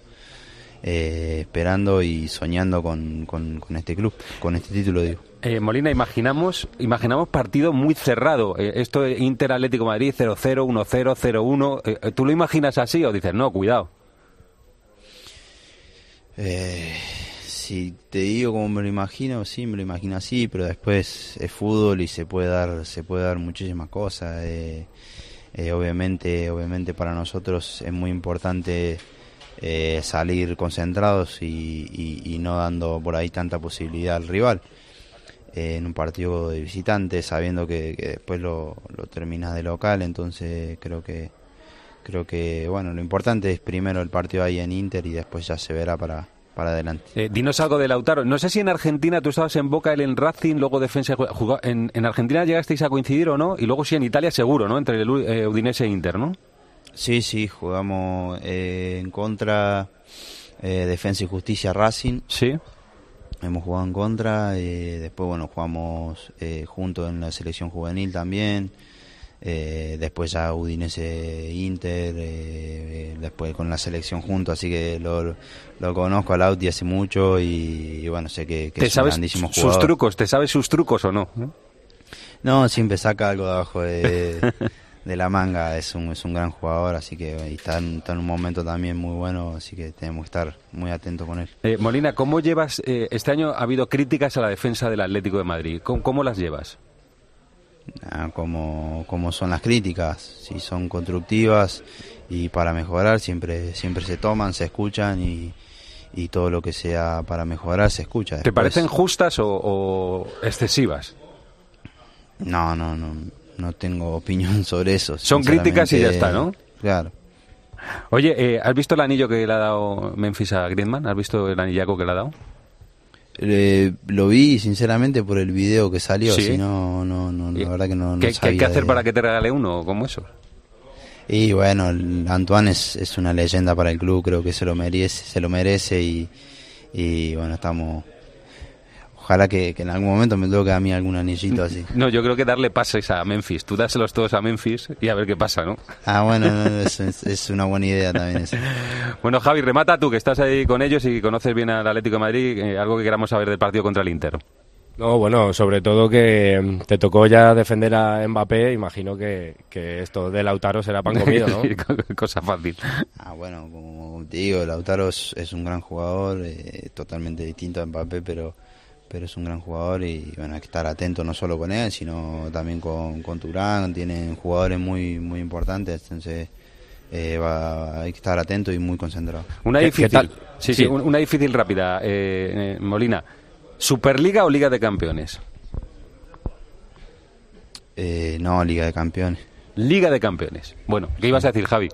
eh, esperando y soñando con, con, este club, con este título, digo. Eh, Molina, imaginamos, imaginamos partido muy cerrado. Eh, esto es Inter Atlético Madrid 0-0, 1-0, 0-1. Eh, ¿Tú lo imaginas así o dices, no, cuidado? Eh, si te digo como me lo imagino, sí, me lo imagino así, pero después es fútbol y se puede dar, se puede dar muchísimas cosas. eh, eh, obviamente, obviamente para nosotros es muy importante eh, salir concentrados y, y- y no dando por ahí tanta posibilidad al rival. Eh, en un partido de visitante, sabiendo que, que después lo, lo terminas de local, entonces creo que creo que bueno lo importante es primero el partido ahí en Inter y después ya se verá para, para adelante. Eh, dinos algo de Lautaro. No sé si en Argentina tú estabas en Boca, él en Racing, luego defensa. jugó- en, en Argentina llegasteis a coincidir o no? Y luego sí en Italia seguro, ¿no? Entre el eh, Udinese e Inter, ¿no? Sí, sí, jugamos eh, en contra eh, Defensa y Justicia Racing. Sí. Hemos jugado en contra, eh, después bueno, jugamos eh, juntos en la selección juvenil también. Eh, después ya Udinese Inter, eh, después con la selección juntos, así que lo, lo conozco a Lauti hace mucho y, y bueno, sé que, que ¿Te es un grandísimo sus jugador. trucos? ¿Te sabes sus trucos o no? No, siempre saca algo de abajo de, de la manga. Es un, es un gran jugador, así que y está, en, está en un momento también muy bueno, así que tenemos que estar muy atentos con él. Eh, Molina, ¿cómo llevas? eh, este año ha habido críticas a la defensa del Atlético de Madrid. ¿Cómo, cómo las llevas? Ah, como, como son las críticas, si son constructivas y para mejorar siempre, siempre se toman, se escuchan y, y todo lo que sea para mejorar se escucha. ¿Te parecen justas o, o excesivas? No, no, no, no tengo opinión sobre eso. Son críticas y ya está, ¿no? Claro. Oye, eh, ¿has visto el anillo que le ha dado Memphis a Griezmann? ¿Has visto el anillaco que le ha dado? Eh, lo vi sinceramente por el video que salió, Sí. si no, no, no, la verdad que no, no ¿Qué, qué hay que sabía hacer de- para que te regale uno como eso? Y bueno, Antoine es, es una leyenda para el club, creo que se lo merece, se lo merece y, y bueno, estamos... Ojalá que, que en algún momento me toque a mí algún anillito así. No, yo creo que darle pases a Memphis. Tú dáselos todos a Memphis y a ver qué pasa, ¿no? Ah, bueno, no, no, es, es- una buena idea también eso. Bueno, Javi, remata tú, que estás ahí con ellos y conoces bien al Atlético de Madrid, eh, algo que queramos saber del partido contra el Inter. No, bueno, sobre todo que mm, te tocó ya defender a Mbappé, imagino que, que esto de Lautaro será pan comido, ¿no? Cosa fácil. Ah, bueno, como te digo, Lautaro es, es un gran jugador, eh, totalmente distinto a Mbappé, pero, pero es un gran jugador y bueno, hay que estar atento no solo con él, sino también con, con Turán, tienen jugadores muy, muy importantes, entonces eh, va- hay que estar atento y muy concentrado. Una ¿Qué- qué difícil, tal? Sí, sí, Sí. un- una difícil rápida, eh, eh, Molina. ¿Superliga o Liga de Campeones? Eh, no, Liga de Campeones. Liga de Campeones. Bueno, ¿qué ibas a decir, Javi?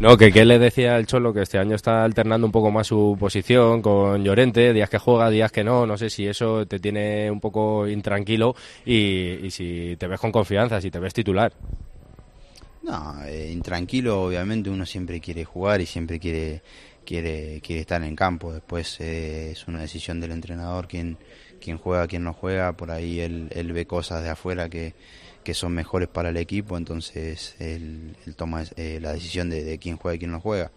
No, que qué le decía el Cholo que este año está alternando un poco más su posición con Llorente, días que juega, días que no, no sé si eso te tiene un poco intranquilo y, si te ves con confianza, si te ves titular. No, eh, intranquilo, obviamente uno siempre quiere jugar y siempre quiere quiere quiere estar en campo. Después eh, es una decisión del entrenador quién quién juega, quién no juega. Por ahí él ve cosas de afuera que, que son mejores para el equipo, entonces él, toma eh, la decisión de, quién juega y quién no juega.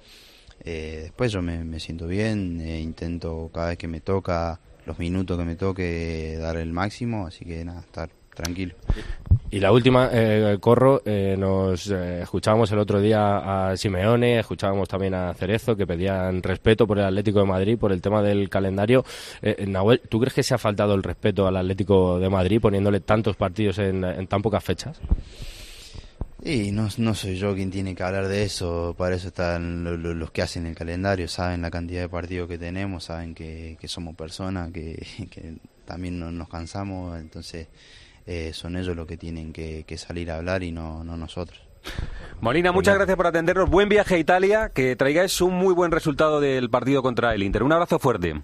Eh, después yo me, me siento bien, eh, intento cada vez que me toca, los minutos que me toque, dar el máximo, así que nada, estar tranquilo. Y la última, eh, Corro, eh, nos eh, escuchábamos el otro día a Simeone, escuchábamos también a Cerezo, que pedían respeto por el Atlético de Madrid, por el tema del calendario. Eh, Nahuel, ¿tú crees que se ha faltado el respeto al Atlético de Madrid poniéndole tantos partidos en, en tan pocas fechas? Y no, no soy yo quien tiene que hablar de eso, para eso están lo- lo- los que hacen el calendario, saben la cantidad de partidos que tenemos, saben que, que somos personas, que, que también no- nos cansamos, entonces eh, son ellos los que tienen que, que salir a hablar y no, no nosotros. Molina, muchas gracias por atendernos. Buen viaje a Italia, que traigáis un muy buen resultado del partido contra el Inter. Un abrazo fuerte.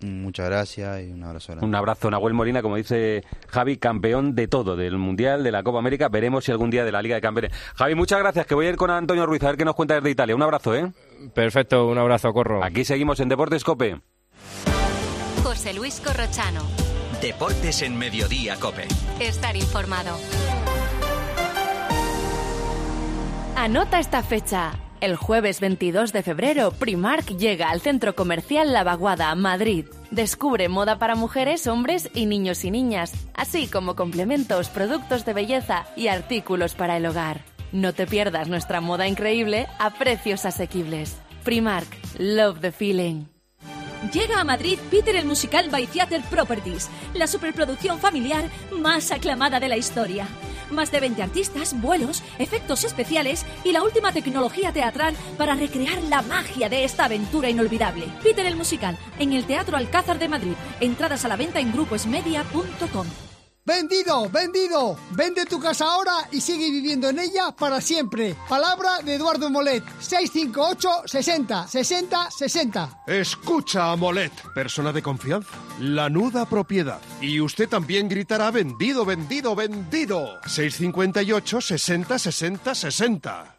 Muchas gracias y un abrazo grande. Un abrazo, Nahuel Molina, como dice Javi, campeón de todo, del Mundial, de la Copa América. Veremos si algún día de la Liga de Campeones. Javi, muchas gracias, que voy a ir con Antonio Ruiz a ver qué nos cuenta desde Italia. Un abrazo, ¿eh? Perfecto, un abrazo, Corro. Aquí seguimos en Deportes Cope. José Luis Corrochano. Deportes en Mediodía, Cope. Estar informado. Anota esta fecha. El jueves 22 de febrero, Primark llega al centro comercial La Vaguada, Madrid. Descubre moda para mujeres, hombres y niños y niñas, así como complementos, productos de belleza y artículos para el hogar. No te pierdas nuestra moda increíble a precios asequibles. Primark, love the feeling. Llega a Madrid Peter el musical by Theater Properties, la superproducción familiar más aclamada de la historia. Más de 20 artistas, vuelos, efectos especiales y la última tecnología teatral para recrear la magia de esta aventura inolvidable. Peter el musical, en el Teatro Alcázar de Madrid. Entradas a la venta en gruposmedia.com. Vendido, vendido. Vende tu casa ahora y sigue viviendo en ella para siempre. Palabra de Eduardo Molet. 658 60 60 60. Escucha a Molet, persona de confianza. La nuda propiedad. Y usted también gritará vendido, vendido, vendido. 658 60 60 60.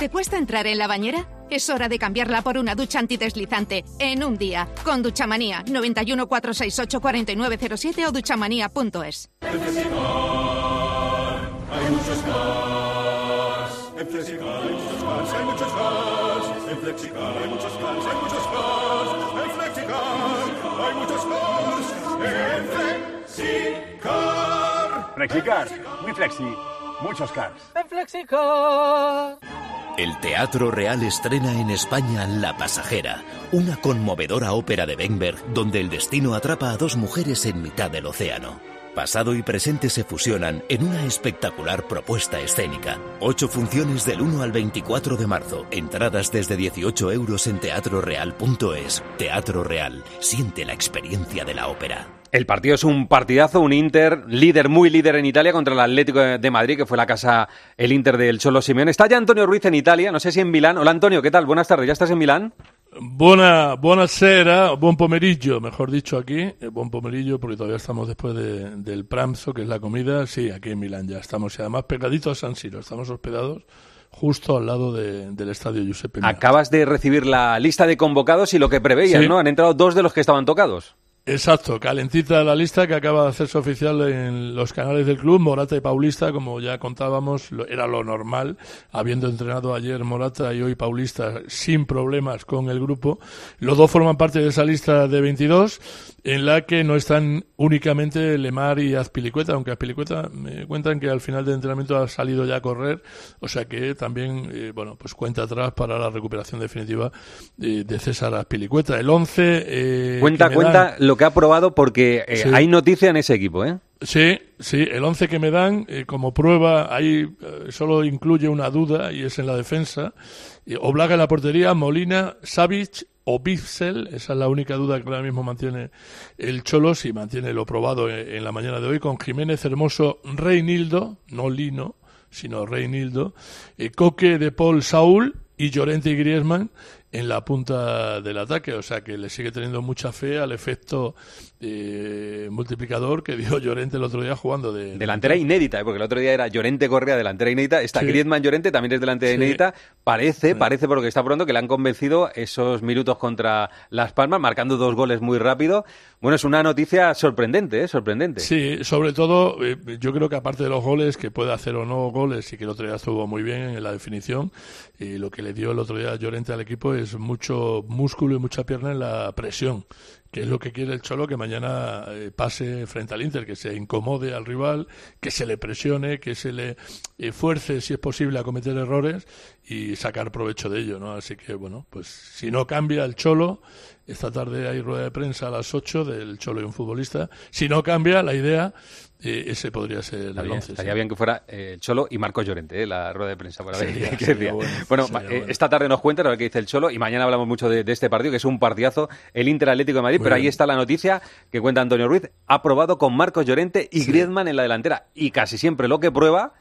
¿Te cuesta entrar en la bañera? Es hora de cambiarla por una ducha antideslizante en un día. Con Duchamanía 91 468 4907 o duchamanía.es. En Flexicar hay muchos cars. En Flexicar hay muchos cars, hay muchos cars. En Flexicar hay muchos cars, hay muchos cars. En Flexicar hay muchos cars. En Flexicar. Flexicar, muy flexi, muchos cars. En Flexicar. El Teatro Real estrena en España La Pasajera, una conmovedora ópera de Weinberg donde el destino atrapa a dos mujeres en mitad del océano. Pasado y presente se fusionan en una espectacular propuesta escénica. Ocho funciones del 1 al 24 de marzo. Entradas desde 18 euros en teatroreal.es. Teatro Real. Siente la experiencia de la ópera. El partido es un partidazo, un Inter líder, muy líder en Italia contra el Atlético de Madrid, que fue la casa, el Inter del Cholo Simeone. Está ya Antonio Ruiz en Italia, no sé si en Milán. Hola Antonio, ¿qué tal? Buenas tardes, ¿ya estás en Milán? Buona, buonasera, buon pomeriggio, mejor dicho aquí, eh, buen pomeriggio porque todavía estamos después de- del pranzo, que es la comida, sí, aquí en Milán ya estamos, y además pegaditos a San Siro, estamos hospedados justo al lado de- del estadio Giuseppe. Acabas de recibir la lista de convocados y lo que preveías, Sí. ¿no? Han entrado dos de los que estaban tocados. Exacto, calentita la lista que acaba de hacerse oficial en los canales del club. Morata y Paulista, como ya contábamos, lo- era lo normal, habiendo entrenado ayer Morata y hoy Paulista sin problemas con el grupo. Los dos forman parte de esa lista de 22, en la que no están únicamente Lemar y Azpilicueta, aunque Azpilicueta me cuentan que al final del entrenamiento ha salido ya a correr, o sea que también, eh, bueno, pues cuenta atrás para la recuperación definitiva eh, de César Azpilicueta. El 11... eh, cuenta, cuenta dan- lo que ha probado porque eh, Sí. hay noticia en ese equipo, ¿eh? Sí, sí, el 11 que me dan eh, como prueba ahí eh, solo incluye una duda y es en la defensa. Eh, Oblak en la portería, Molina, Savic o Bitzel, esa es la única duda que ahora mismo mantiene el Cholo, si mantiene lo probado en, en la mañana de hoy, con Jiménez Hermoso, Reinildo, no Lino, sino Reinildo, Coque de Paul Saúl y Llorente y Griezmann en la punta del ataque, o sea que le sigue teniendo mucha fe al efecto eh, multiplicador que dio Llorente el otro día jugando de, Delantera inédita, ¿eh? porque el otro día era Llorente Correa, delantera inédita. Está Sí. Griezmann Llorente, también es delantera Sí. inédita. Parece, parece, porque está pronto, que le han convencido esos minutos contra Las Palmas, marcando dos goles muy rápido. Bueno, es una noticia sorprendente, ¿eh? Sorprendente. Sí, sobre todo, eh, yo creo que aparte de los goles, que puede hacer o no goles y que el otro día estuvo muy bien en la definición, y lo que le dio el otro día Llorente al equipo es mucho músculo y mucha pierna en la presión, que es lo que quiere el Cholo, que mañana eh, pase frente al Inter, que se incomode al rival, que se le presione, que se le fuerce, si es posible, a cometer errores y sacar provecho de ello, ¿no? Así que, bueno, pues si no cambia el Cholo, Esta tarde hay rueda de prensa a las 8 del Cholo y un futbolista. Si no cambia la idea, eh, ese podría ser Estaría, el 11. estaría bien que fuera eh, el Cholo y Marcos Llorente, eh, la rueda de prensa. Para ver Sería- qué sería bueno, Bueno, eh, bueno. esta tarde nos cuentan a ver qué dice el Cholo y mañana hablamos mucho de, de este partido, que es un partidazo, el Inter Atlético de Madrid, Muy pero ahí está la noticia que cuenta Antonio Ruiz, ha probado con Marcos Llorente y Griezmann en la delantera. Y casi siempre lo que prueba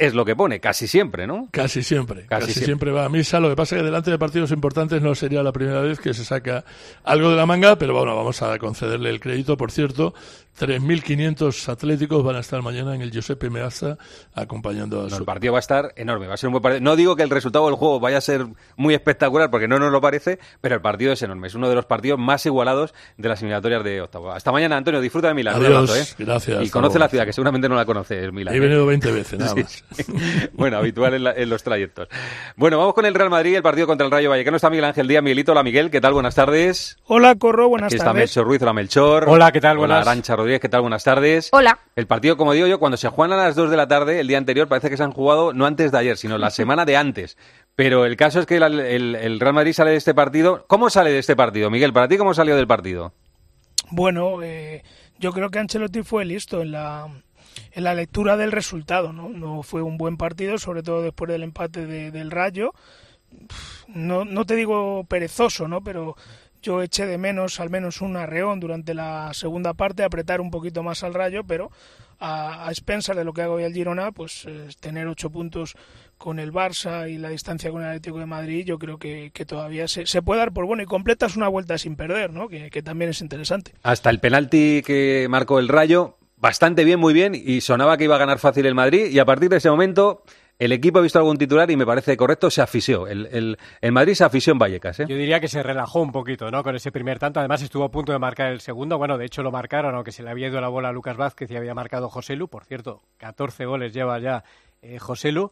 es lo que pone, casi siempre, ¿no? Casi siempre, Casi casi, siempre. siempre. va a misa. Lo que pasa es que delante de partidos importantes no sería la primera vez que se saca algo de la manga, pero bueno, vamos a concederle el crédito. Por cierto, 3.500 atléticos van a estar mañana en el Giuseppe Meazza acompañando a No, su... el partido va a estar enorme, va a ser un buen partido. No digo que el resultado del juego vaya a ser muy espectacular, porque no nos lo parece, pero el partido es enorme. Es uno de los partidos más igualados de las eliminatorias de octavo. Hasta mañana, Antonio. Disfruta de Milán. Adiós, ¿eh? gracias, Y conoce luego. la ciudad, que seguramente no la conoce, el Milán. He ¿eh? venido 20 veces, nada Sí, más. sí. bueno, habitual en, la- en los trayectos. Bueno, vamos con el Real Madrid, el partido contra el Rayo Vallecano. Está Miguel Ángel Díaz, Miguelito. Hola, Miguel. ¿Qué tal? Buenas tardes. Hola, Corro, buenas Aquí está. Melchor Ruiz. Hola, Melchor. Hola, ¿qué tal? Hola, Buenas. Arancha Rodríguez. ¿Qué tal? Buenas tardes. Hola. El partido, como digo yo, cuando se juegan a las 2 de la tarde, el día anterior, parece que se han jugado no antes de ayer, sino la semana de antes. Pero el caso es que el, el- el Real Madrid sale de este partido. ¿Cómo sale de este partido, Miguel? Para ti, ¿cómo salió del partido? Bueno, eh, yo creo que Ancelotti fue listo en la, en la lectura del resultado, ¿no? No fue un buen partido, sobre todo después del empate de- del Rayo. No, no te digo perezoso, ¿no? Pero yo eché de menos al menos un arreón durante la segunda parte, apretar un poquito más al Rayo, pero a, a expensas de lo que hago hoy el Girona, pues eh, tener ocho puntos con el Barça y la distancia con el Atlético de Madrid, yo creo que, que todavía se, se puede dar por bueno y completas una vuelta sin perder, ¿no? Que, que también es interesante. Hasta el penalti que marcó el Rayo, bastante bien, muy bien, y sonaba que iba a ganar fácil el Madrid, y a partir de ese momento el equipo ha visto algún titular y me parece correcto, se afició. El, el- el Madrid se afició en Vallecas, ¿eh? Yo diría que se relajó un poquito, ¿no? Con ese primer tanto. Además estuvo a punto de marcar el segundo. Bueno, de hecho lo marcaron, aunque se le había ido la bola a Lucas Vázquez y había marcado José Lu. Por cierto, 14 goles lleva ya eh, José Lu.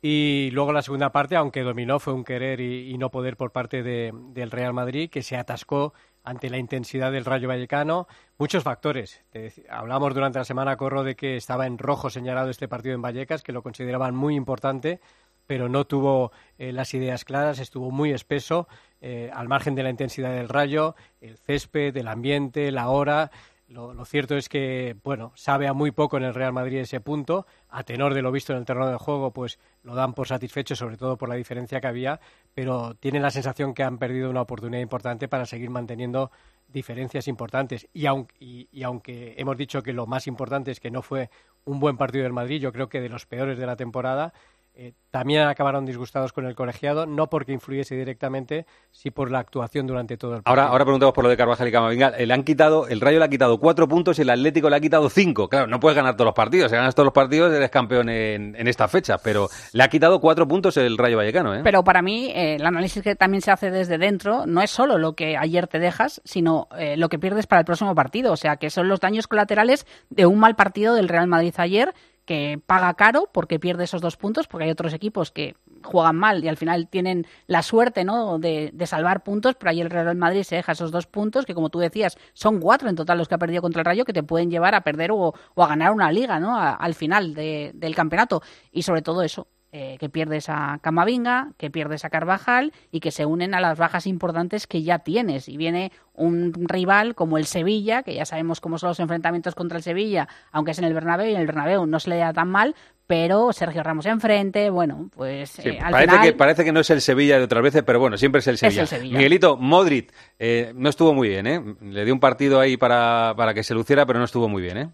Y luego la segunda parte, aunque dominó, fue un querer y, no poder por parte de- del Real Madrid, que se atascó ante la intensidad del Rayo Vallecano. Muchos factores. Hablamos durante la semana, Corro, de que estaba en rojo señalado este partido en Vallecas, que lo consideraban muy importante, pero no tuvo eh, las ideas claras, estuvo muy espeso, eh, al margen de la intensidad del Rayo, el césped, el ambiente, la hora. Lo, lo cierto es que, bueno, sabe a muy poco en el Real Madrid ese punto. A tenor de lo visto en el terreno de juego, pues lo dan por satisfecho, sobre todo por la diferencia que había, pero tienen la sensación que han perdido una oportunidad importante para seguir manteniendo diferencias importantes. Y aunque, y, y aunque hemos dicho que lo más importante es que no fue un buen partido del Madrid, yo creo que de los peores de la temporada, eh, también acabaron disgustados con el colegiado, no porque influyese directamente, sí por la actuación durante todo el partido. Ahora, ahora preguntamos por lo de Carvajal y Camavinga. Le han quitado, el Rayo le ha quitado cuatro puntos y el Atlético le ha quitado cinco. Claro, no puedes ganar todos los partidos. Si ganas todos los partidos, eres campeón en, en esta fecha. Pero le ha quitado cuatro puntos el Rayo Vallecano, ¿eh? Pero para mí, eh, el análisis que también se hace desde dentro no es solo lo que ayer te dejas, sino eh, lo que pierdes para el próximo partido. O sea, que son los daños colaterales de un mal partido del Real Madrid ayer, que paga caro porque pierde esos dos puntos, porque hay otros equipos que juegan mal y al final tienen la suerte ¿no? de, de salvar puntos, pero ayer el Real Madrid se deja esos dos puntos, que como tú decías, son cuatro en total los que ha perdido contra el Rayo, que te pueden llevar a perder o, a ganar una liga ¿no? Al final de- del campeonato. Y sobre todo eso, eh, que pierdes a Camavinga, que pierdes a Carvajal y que se unen a las bajas importantes que ya tienes. Y viene un rival como el Sevilla, que ya sabemos cómo son los enfrentamientos contra el Sevilla, aunque es en el Bernabéu y en el Bernabéu no se le da tan mal, pero Sergio Ramos enfrente, bueno, pues Sí, eh, al parece, final... que, parece que no es el Sevilla de otras veces, pero bueno, siempre es el Sevilla. el Sevilla. Miguelito, Modric, eh, no estuvo muy bien, ¿eh? Le dio un partido ahí para, para que se luciera, pero no estuvo muy bien, ¿eh?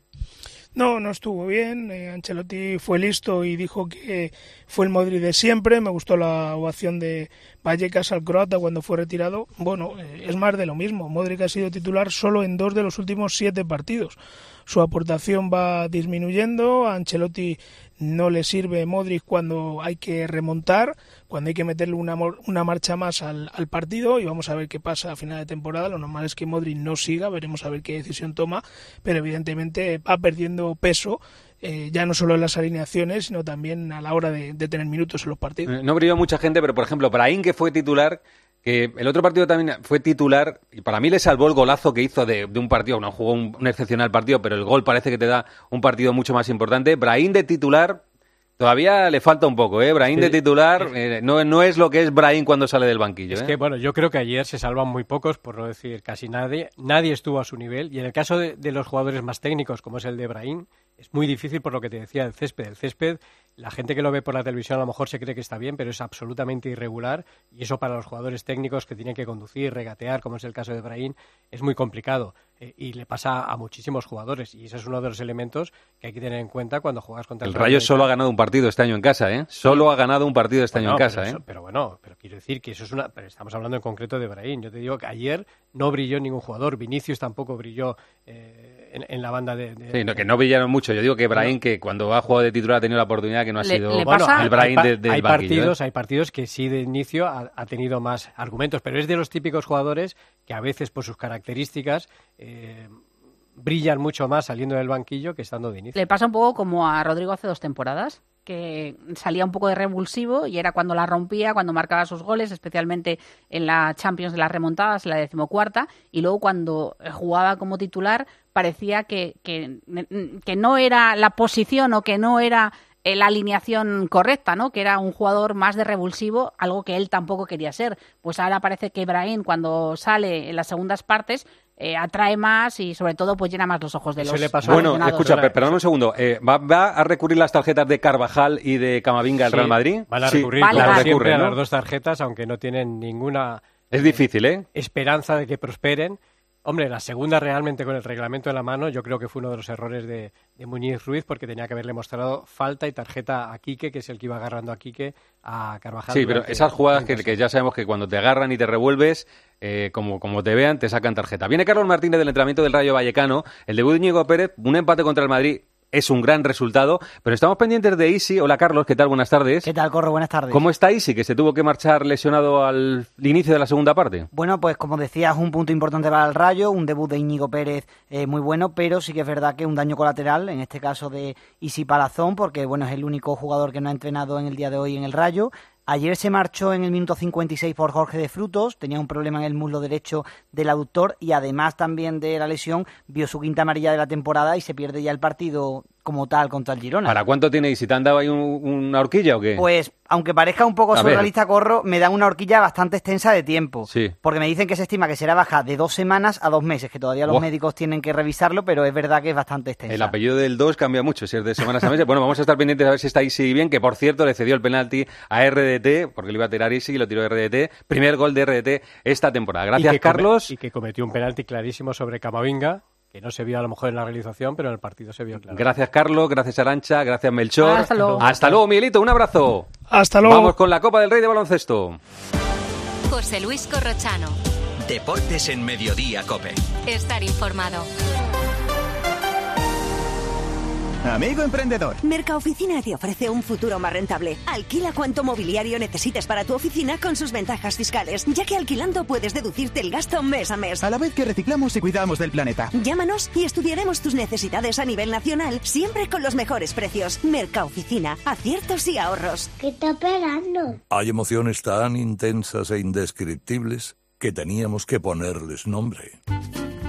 No, no estuvo bien. Eh, Ancelotti fue listo y dijo que fue el Madrid de siempre. Me gustó la ovación de Vallecas al croata cuando fue retirado. Bueno, eh, es más de lo mismo. Modric ha sido titular solo en dos de los últimos siete partidos. Su aportación va disminuyendo. A Ancelotti no le sirve Modric cuando hay que remontar, cuando hay que meterle una, una marcha más al, al partido y vamos a ver qué pasa a final de temporada. Lo normal es que Modric no siga, veremos a ver qué decisión toma, pero evidentemente va perdiendo peso eh, ya no solo en las alineaciones, sino también a la hora de, de tener minutos en los partidos. Eh, No brilló mucha gente, pero por ejemplo, Brahim, que fue titular, que el otro partido también fue titular, y para mí le salvó el golazo que hizo de, de un partido, no jugó un, un excepcional partido, pero el gol parece que te da un partido mucho más importante. Brahim de titular, Todavía le falta un poco, ¿eh? Brahim de titular eh, no, no es lo que es Brahim cuando sale del banquillo. Es ¿eh? que, bueno, yo creo que ayer se salvan muy pocos, por no decir casi nadie. Nadie estuvo a su nivel. Y en el caso de, de los jugadores más técnicos, como es el de Brahim, es muy difícil por lo que te decía el césped. El césped, la gente que lo ve por la televisión a lo mejor se cree que está bien, pero es absolutamente irregular. Y eso para los jugadores técnicos que tienen que conducir, regatear, como es el caso de Brahim, es muy complicado. Eh, y le pasa a muchísimos jugadores. Y ese es uno de los elementos que hay que tener en cuenta cuando juegas contra el, El Rayo solo ha ganado un partido este año en casa, ¿eh? Solo ha ganado un partido este año en casa, ¿eh? pero bueno, pero quiero decir que eso es una. Pero estamos hablando en concreto de Brahim. Yo te digo que ayer no brilló ningún jugador. Vinicius tampoco brilló eh, en, en la banda de. de- Sí, no, que no brillaron mucho. Yo digo que Brahim, que cuando ha jugado de titular ha tenido la oportunidad, que no ha Le- sido le el Brahim hay, de- del hay banquillo, ¿eh? partidos, hay partidos que sí de inicio ha, ha tenido más argumentos, pero es de los típicos jugadores que a veces por sus características eh, brillan mucho más saliendo del banquillo que estando de inicio. Le pasa un poco como a Rodrigo hace dos temporadas, que salía un poco de revulsivo y era cuando la rompía, cuando marcaba sus goles, especialmente en la Champions de las remontadas, en la decimocuarta, y luego cuando jugaba como titular parecía que, que, que no era la posición o que no era eh, la alineación correcta, ¿no? Que era un jugador más de revulsivo, algo que él tampoco quería ser. Pues ahora parece que Ibrahim, cuando sale en las segundas partes, eh, atrae más y sobre todo pues llena más los ojos de los Bueno, aficionados. escucha, per- perdón un segundo. Eh, ¿va, va a recurrir las tarjetas de Carvajal y de Camavinga el Sí, Real Madrid? Van a Sí, recurrir, siempre, a las dos tarjetas, aunque no tienen ninguna Es difícil, ¿eh? esperanza de que prosperen. Hombre, la segunda realmente con el reglamento en la mano, yo creo que fue uno de los errores de, de Muñiz Ruiz, porque tenía que haberle mostrado falta y tarjeta a Quique, que es el que iba agarrando a Quique, a Carvajal. Sí, pero esas jugadas que, que ya sabemos que cuando te agarran y te revuelves, eh, como, como te vean, te sacan tarjeta. Viene Carlos Martínez del entrenamiento del Rayo Vallecano, el debut de Íñigo Pérez, un empate contra el Madrid es un gran resultado, pero estamos pendientes de Isi. Hola Carlos, ¿qué tal? Buenas tardes. ¿Qué tal, Corro? Buenas tardes. ¿Cómo está Isi, que se tuvo que marchar lesionado al inicio de la segunda parte? Bueno, pues como decías, un punto importante para el Rayo, un debut de Íñigo Pérez eh, muy bueno, pero sí que es verdad que un daño colateral, en este caso de Isi Palazón, porque bueno, es el único jugador que no ha entrenado en el día de hoy en el Rayo. Ayer se marchó en el minuto 56 por Jorge de Frutos, tenía un problema en el muslo derecho del aductor y además también de la lesión vio su quinta amarilla de la temporada y se pierde ya el partido como tal contra el Girona. ¿Para cuánto tiene Isi? ¿Te han dado ahí un- una horquilla o qué? Pues, aunque parezca un poco A ver. surrealista, Corro, me da una horquilla bastante extensa de tiempo. Sí. Porque me dicen que se estima que será baja de dos semanas a dos meses, que todavía los médicos tienen que revisarlo, pero es verdad que es bastante extensa. El apellido del 2 cambia mucho, si es de semanas a meses. Bueno, vamos a estar pendientes a ver si está Isi bien, que por cierto le cedió el penalti a RDT, porque le iba a tirar Isi y lo tiró RDT. Primer gol de RDT esta temporada. Y Gracias, come- Carlos. y que cometió un penalti clarísimo sobre Camavinga, que no se vio a lo mejor en la realización, pero en el partido se vio claro. Gracias, Carlos. Gracias, Arancha. Gracias, Melchor. Hasta luego. Hasta luego, Miguelito. Un abrazo. Hasta luego. Vamos con la Copa del Rey de Baloncesto. José Luis Corrochano. Deportes en Mediodía, Cope. Estar informado. Amigo emprendedor. Mercaoficina te ofrece un futuro más rentable. Alquila cuanto mobiliario necesites para tu oficina con sus ventajas fiscales, ya que alquilando puedes deducirte el gasto mes a mes. A la vez que reciclamos y cuidamos del planeta. Llámanos y estudiaremos tus necesidades a nivel nacional, siempre con los mejores precios. Mercaoficina, aciertos y ahorros. ¿Qué está esperando? Hay emociones tan intensas e indescriptibles que teníamos que ponerles nombre.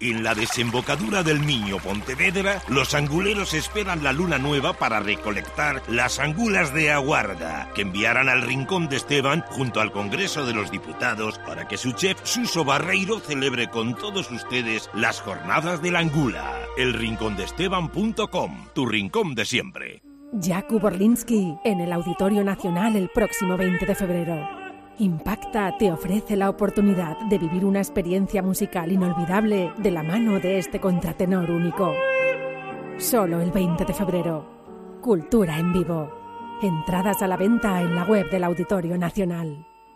En la desembocadura del Miño Pontevedra, los anguleros esperan la luna nueva para recolectar las angulas de aguarda, que enviarán al Rincón de Esteban junto al Congreso de los Diputados para que su chef Suso Barreiro celebre con todos ustedes las jornadas de la angula. Elrincondeesteban.com, tu rincón de siempre. Jakub Orlinsky en el Auditorio Nacional el próximo 20 de febrero. Impacta te ofrece la oportunidad de vivir una experiencia musical inolvidable de la mano de este contratenor único. Solo el 20 de febrero. Cultura en vivo. Entradas a la venta en la web del Auditorio Nacional.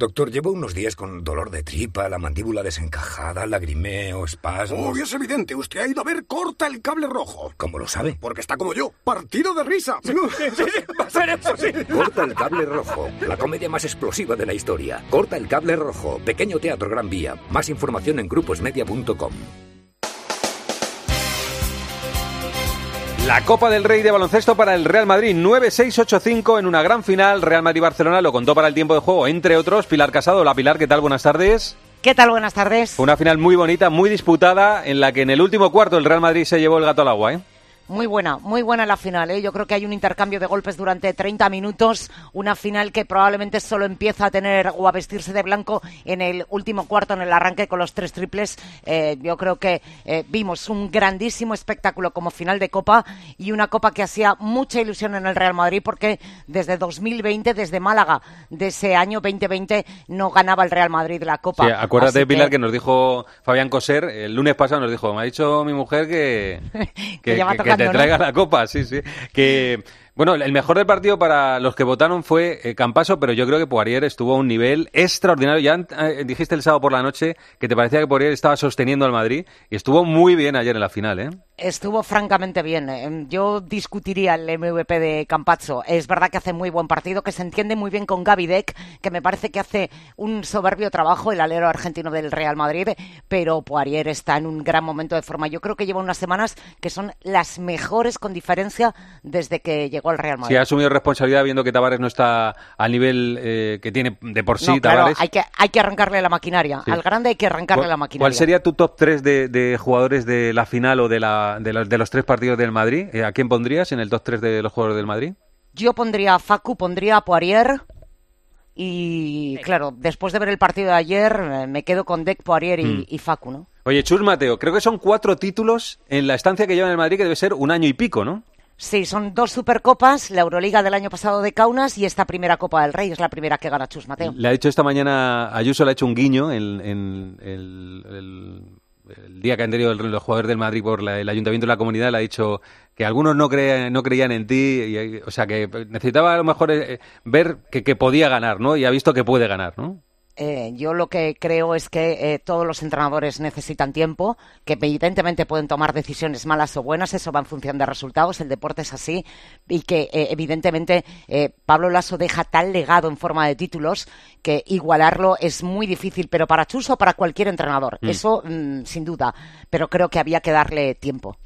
Doctor, llevo unos días con dolor de tripa, la mandíbula desencajada, lagrimeo, espasmos. Oh, es evidente, usted ha ido a ver Corta el Cable Rojo. ¿Cómo lo sabe? Porque está como yo, partido de risa. Sí, sí, sí, va a ser eso, sí. Corta el Cable Rojo, la comedia más explosiva de la historia. Corta el Cable Rojo, pequeño teatro Gran Vía. Más información en gruposmedia.com. La Copa del Rey de baloncesto para el Real Madrid 9-6-8-5 en una gran final. Real Madrid-Barcelona lo contó para el tiempo de juego, entre otros, Pilar Casado. Hola Pilar, ¿qué tal? Buenas tardes. ¿Qué tal? Buenas tardes. Una final muy bonita, muy disputada, en la que en el último cuarto el Real Madrid se llevó el gato al agua, ¿eh? Muy buena, muy buena la final. ¿eh? Yo creo que hay un intercambio de golpes durante 30 minutos. Una final que probablemente solo empieza a tener o a vestirse de blanco en el último cuarto, en el arranque con los tres triples. Eh, yo creo que eh, vimos un grandísimo espectáculo como final de Copa y una Copa que hacía mucha ilusión en el Real Madrid porque desde 2020, desde Málaga de ese año 2020, no ganaba el Real Madrid la Copa. Sí, acuérdate, Pilar, que... nos dijo Fabián Coser el lunes pasado, nos dijo, me ha dicho mi mujer que, que, ya que te ¿no? traiga la copa, sí, sí. Que bueno, el mejor del partido para los que votaron fue eh, Campaso, pero yo creo que Poirier estuvo a un nivel extraordinario. Ya eh, dijiste el sábado por la noche que te parecía que Poirier estaba sosteniendo al Madrid y estuvo muy bien ayer en la final, ¿eh? Estuvo francamente bien. Eh, Yo discutiría el MVP de Campazzo. Es verdad que hace muy buen partido, que se entiende muy bien con Gaby Deck, que me parece que hace un soberbio trabajo el alero argentino del Real Madrid, pero Poirier está en un gran momento de forma. Yo creo que lleva unas semanas que son las mejores con diferencia desde que llegó al Real Madrid. ha asumido responsabilidad viendo que Tavares no está al nivel eh, que tiene de por sí No, claro, Tavares. hay que, hay que arrancarle la maquinaria. Sí. Al grande hay que arrancarle ¿Cuál- la maquinaria. ¿Cuál sería tu top 3 de, de jugadores de la final o de, la, de, los, de los tres partidos del Madrid? Eh, ¿A quién pondrías en el top 3 de los jugadores del Madrid? Yo pondría a Facu, pondría a Poirier. Y claro, después de ver el partido de ayer, eh, me quedo con Deck, Poirier y, Mm. y Facu, ¿no? Oye, Chus Mateo, creo que son cuatro títulos en la estancia que lleva en el Madrid, que debe ser un año y pico, ¿no? Sí, son dos supercopas, la Euroliga del año pasado de Kaunas y esta primera Copa del Rey, es la primera que gana Chus Mateo. Le ha dicho esta mañana, Ayuso le ha hecho un guiño en, en el día que han tenido los jugadores del Madrid por la- el ayuntamiento de la comunidad, le ha dicho que algunos no, creían, no creían en ti, y, o sea que necesitaba a lo mejor eh, ver que, que podía ganar, ¿no? Y ha visto que puede ganar, ¿no? Eh, yo lo que creo es que eh, todos los entrenadores necesitan tiempo, que evidentemente pueden tomar decisiones malas o buenas, eso va en función de resultados, el deporte es así, y que eh, evidentemente Pablo Lasso deja tal legado en forma de títulos que igualarlo es muy difícil, pero para Chus o para cualquier entrenador, Mm. eso mm, sin duda, pero creo que había que darle tiempo.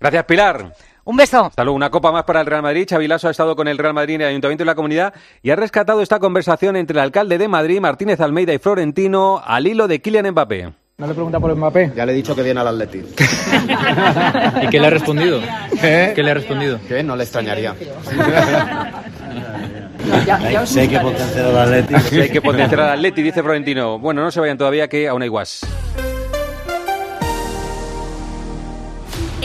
Gracias, Pilar. Un beso. Hasta luego. Una copa más para el Real Madrid. Xavi Lasso ha estado con el Real Madrid en el Ayuntamiento de la Comunidad y ha rescatado esta conversación entre el alcalde de Madrid, Martínez Almeida y Florentino, al hilo de Kylian Mbappé. ¿No le pregunta por Mbappé? Ya le he dicho que viene al Atleti. ¿Y qué le ha respondido? ¿Qué le ha respondido? Que no le extrañaría. Si hay que potenciar al Atleti. Si hay que potenciar al Atleti, dice Florentino. Bueno, no se vayan todavía que aún hay guas.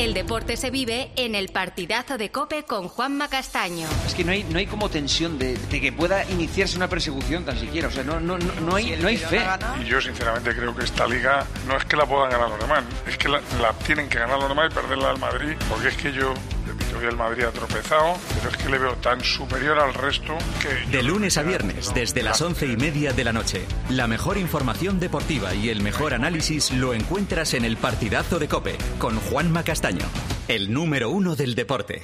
El deporte se vive en el partidazo de Cope con Juanma Castaño. Es que no hay, no hay como tensión de, de que pueda iniciarse una persecución tan siquiera. O sea, no, no, no, no hay, no hay fe. Y yo sinceramente creo que esta liga no es que la puedan ganar los demás, es que la, la tienen que ganar los demás y perderla al Madrid, porque es que yo, el Madrid ha tropezado, pero es que le veo tan superior al resto que... De lunes a viernes, desde las once y media de la noche. La mejor información deportiva y el mejor análisis lo encuentras en el partidazo de Cope con Juanma Castaño, el número uno del deporte.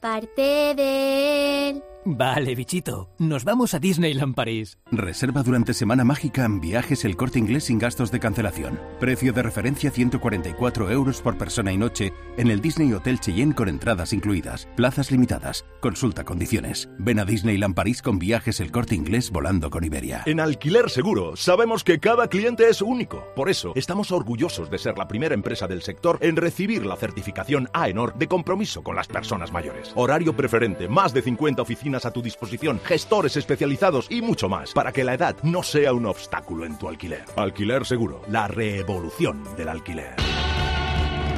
parte de él. Vale, bichito. Nos vamos a Disneyland París. Reserva durante Semana Mágica en viajes el corte inglés sin gastos de cancelación. Precio de referencia 144 euros por persona y noche en el Disney Hotel Cheyenne con entradas incluidas. Plazas limitadas. Consulta condiciones. Ven a Disneyland París con viajes el corte inglés volando con Iberia. En Alquiler Seguro sabemos que cada cliente es único. Por eso estamos orgullosos de ser la primera empresa del sector en recibir la certificación AENOR de compromiso con las personas mayores. Horario preferente, más de 50 oficinas a tu disposición, gestores especializados y mucho más para que la edad no sea un obstáculo en tu alquiler. Alquiler Seguro, la revolución del alquiler.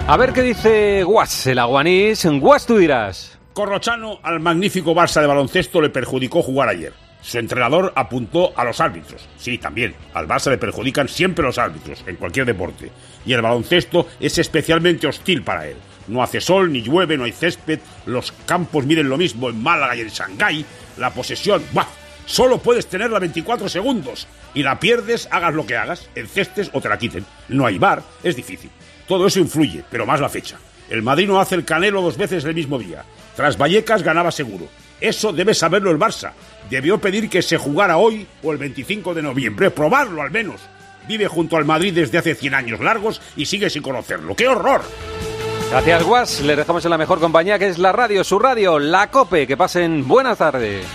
A ver qué dice Guas, el aguanís. Guas, tú dirás. Corrochano al magnífico Barça de baloncesto le perjudicó jugar ayer. Su entrenador apuntó a los árbitros. Sí, también. Al Barça le perjudican siempre los árbitros, en cualquier deporte. Y el baloncesto es especialmente hostil para él. No hace sol, ni llueve, no hay césped, los campos miden lo mismo en Málaga y en Shanghái, la posesión, ¡buah! Solo puedes tenerla 24 segundos y la pierdes, hagas lo que hagas, encestes o te la quiten. No hay bar, es difícil. Todo eso influye, pero más la fecha. El Madrid no hace el canelo dos veces el mismo día. Tras Vallecas ganaba seguro. Eso debe saberlo el Barça. Debió pedir que se jugara hoy o el 25 de noviembre, probarlo al menos. Vive junto al Madrid desde hace 100 años largos y sigue sin conocerlo. ¡Qué horror! Gracias, Guas. Le dejamos en la mejor compañía que es la radio, su radio, la COPE. Que pasen buenas tardes.